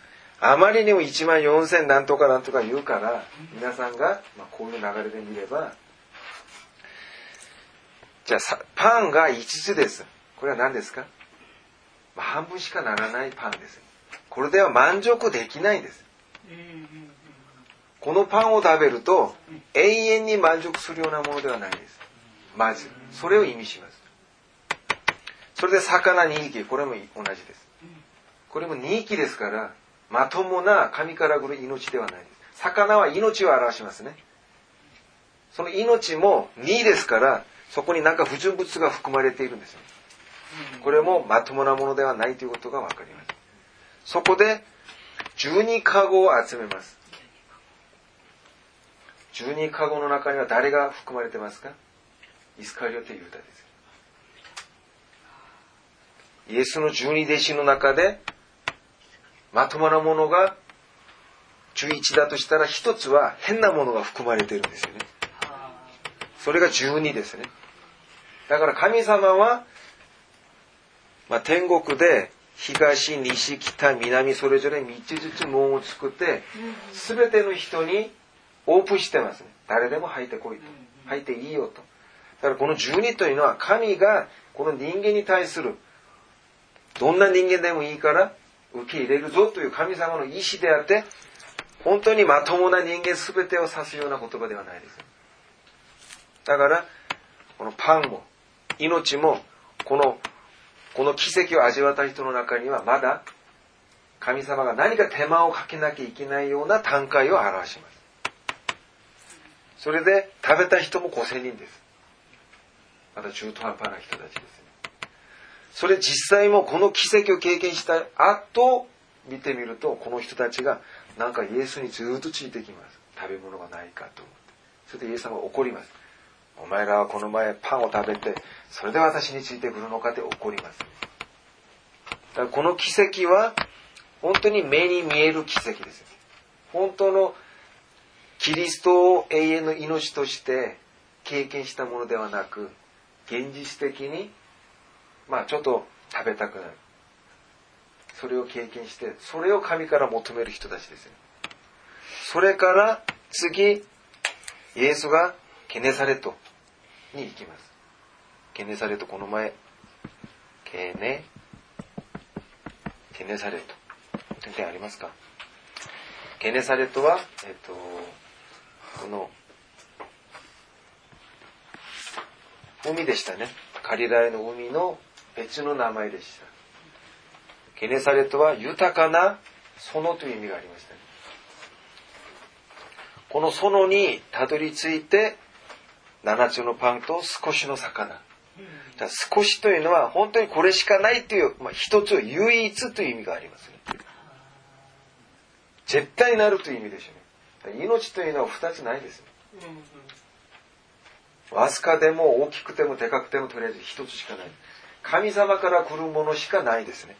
あまりにも1万4000なんとかなんとか言うから、皆さんが、まあ、こういう流れで見れば、じゃあ、パンが5つです。これは何ですか、まあ、半分しかならないパンです。これでは満足できないんです。このパンを食べると、永遠に満足するようなものではないです。まず、それを意味します。それで魚2匹、これも同じです。これも2匹ですから、まともな神から来る命ではないです。魚は命を表しますね。その命も2ですから、そこに何か不純物が含まれているんですよ。これもまともなものではないということがわかります。そこで、12カゴを集めます。12カゴの中には誰が含まれてますか？イスカリオテユダです。イエスの十二弟子の中で、まともなものが11だとしたら、一つは変なものが含まれているんですよね。それが12ですね。だから神様は、まあ、天国で東、西、北、南それぞれ3つずつ門を作って、すべての人にオープンしてますね。誰でも入ってこいと。入っていいよと。だからこの12というのは神がこの人間に対するどんな人間でもいいから受け入れるぞという神様の意志であって本当にまともな人間全てを指すような言葉ではないです。だからこのパンも命もこのこの奇跡を味わった人の中にはまだ神様が何か手間をかけなきゃいけないような段階を表します。それで食べた人も5000人です。まだ中途半端な人たちですね。それ実際もこの奇跡を経験した後、見てみると、この人たちがなんかイエスにずっとついてきます。食べ物がないかと思って。それでイエス様が怒ります。お前らはこの前パンを食べて、それで私についてくるのかって怒ります。だからこの奇跡は、本当に目に見える奇跡です。本当のキリストを永遠の命として経験したものではなく、現実的に、まあちょっと食べたくなる。それを経験して、それを神から求める人たちですよ。それから次、イエスがケネサレトに行きます。ケネサレト、この前、ケネ、ケネサレト。点々ありますか？ケネサレトは、えっと、この、海でしたね。カリラヤの海の別の名前でした。ケネサレトは豊かな園という意味がありましたね。この園にたどり着いて、七つのパンと少しの魚。少しというのは本当にこれしかないという、まあ、一つ唯一という意味がありますね。絶対なるという意味でしょうね。命というのは二つないです。わずかでも大きくてもでかくてもとりあえず一つしかない。神様から来るものしかないですね。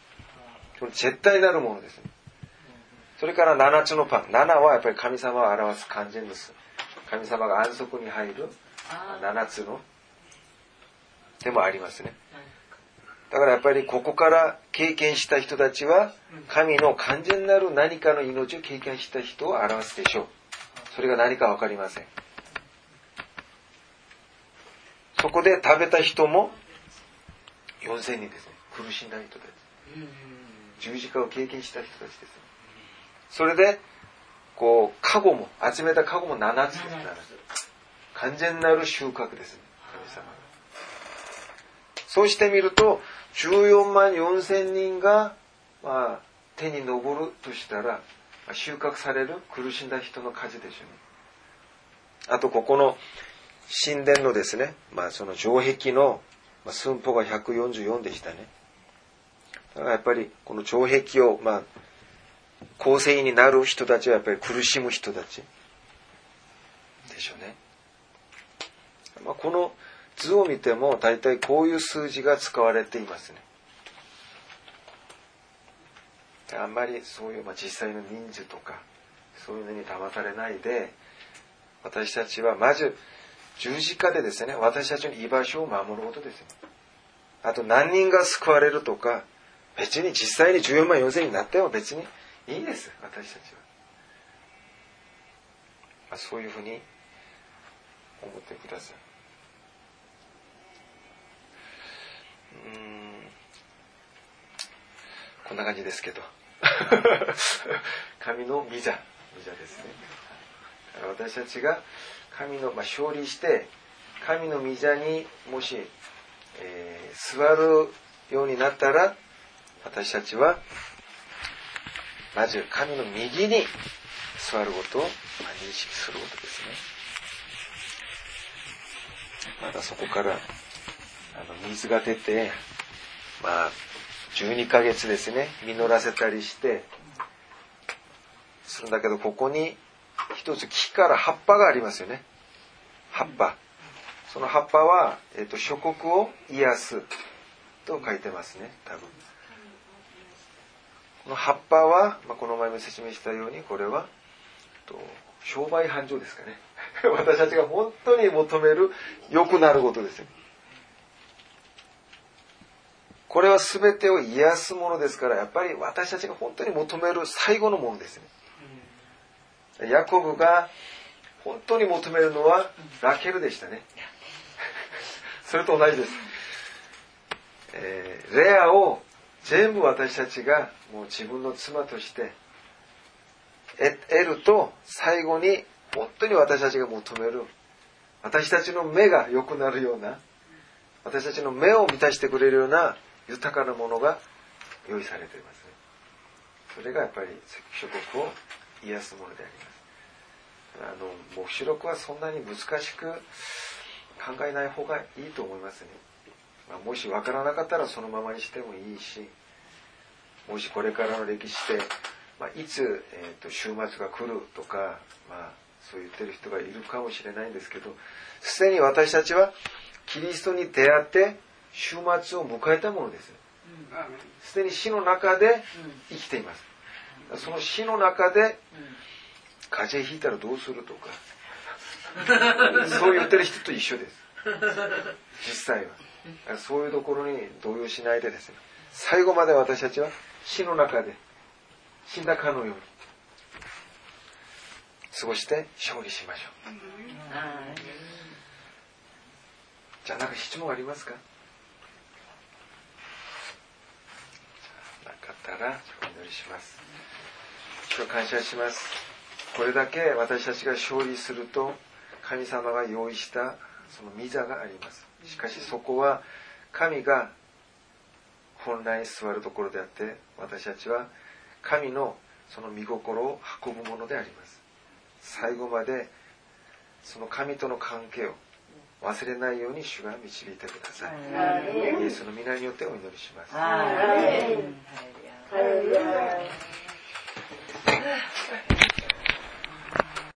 絶対なるものですね。それから七つのパン。七はやっぱり神様を表す完全です。神様が安息に入る七つのでもありますね。だからやっぱりここから経験した人たちは神の完全なる何かの命を経験した人を表すでしょう。それが何かわかりません。そこで食べた人も4000人ですね。苦しんだ人たち。十字架を経験した人たちです。それで、こう、カゴも、集めたカゴも7つです。7つ。完全なる収穫ですね。神様が。そうしてみると、14万4千人が、まあ、手に昇るとしたら、収穫される苦しんだ人の数でしょうね。あと、ここの神殿のですね、まあその城壁の寸法が144でしたね。だからやっぱりこの城壁を、まあ、構成員になる人たちはやっぱり苦しむ人たちでしょうね。まあ、この図を見ても大体こういう数字が使われていますね。あんまりそういう、まあ、実際の人数とかそういうのに騙されないで私たちはまず十字架でですね私たちの居場所を守ることですよ。あと何人が救われるとか別に実際に14万4千になっても別にいいです。私たちは、まあ、そういうふうに思ってください。うん。こんな感じですけど。神の御座。御座ですね。私たちが神の、まあ、勝利して神の御座にもし、えー、座るようになったら私たちはまず神の右に座ることを認識することですね。またそこからあの水が出てまあ12ヶ月ですね。実らせたりしてするんだけどここに一つ木から葉っぱがありますよね。葉っぱ。その葉っぱは、えーと、諸国を癒すと書いてますね多分。この葉っぱは、まあ、この前も説明したようにこれはと商売繁盛ですかね。私たちが本当に求める良くなることですよ。これは全てを癒すものですからやっぱり私たちが本当に求める最後のものですね。ヤコブが本当に求めるのはラケルでしたね。それと同じです、えー、レアを全部私たちがもう自分の妻として得ると最後に本当に私たちが求める私たちの目が良くなるような私たちの目を満たしてくれるような豊かなものが用意されていますね。それがやっぱり諸国を癒すものでありますあの黙示録はそんなに難しく考えない方がいいと思いますね、まあ、もし分からなかったらそのままにしてもいいしもしこれからの歴史で、まあ、いつ、えーと、週末が来るとか、まあ、そう言ってる人がいるかもしれないんですけどすでに私たちはキリストに出会って週末を迎えたものです。すでに死の中で生きています。その死の中で風邪ひいたらどうするとか。そう言ってる人と一緒です。実際は。そういうところに動揺しないでですね。最後まで私たちは死の中で死んだかのように過ごして勝利しましょう。じゃあ何か質問ありますか？なかったらお祈りします。主を感謝します。これだけ私たちが勝利すると神様が用意したその御座があります。しかしそこは神が本来座るところであって私たちは神のその御心を運ぶものであります。最後までその神との関係を忘れないように主が導いてください。イエスの皆によってお祈りします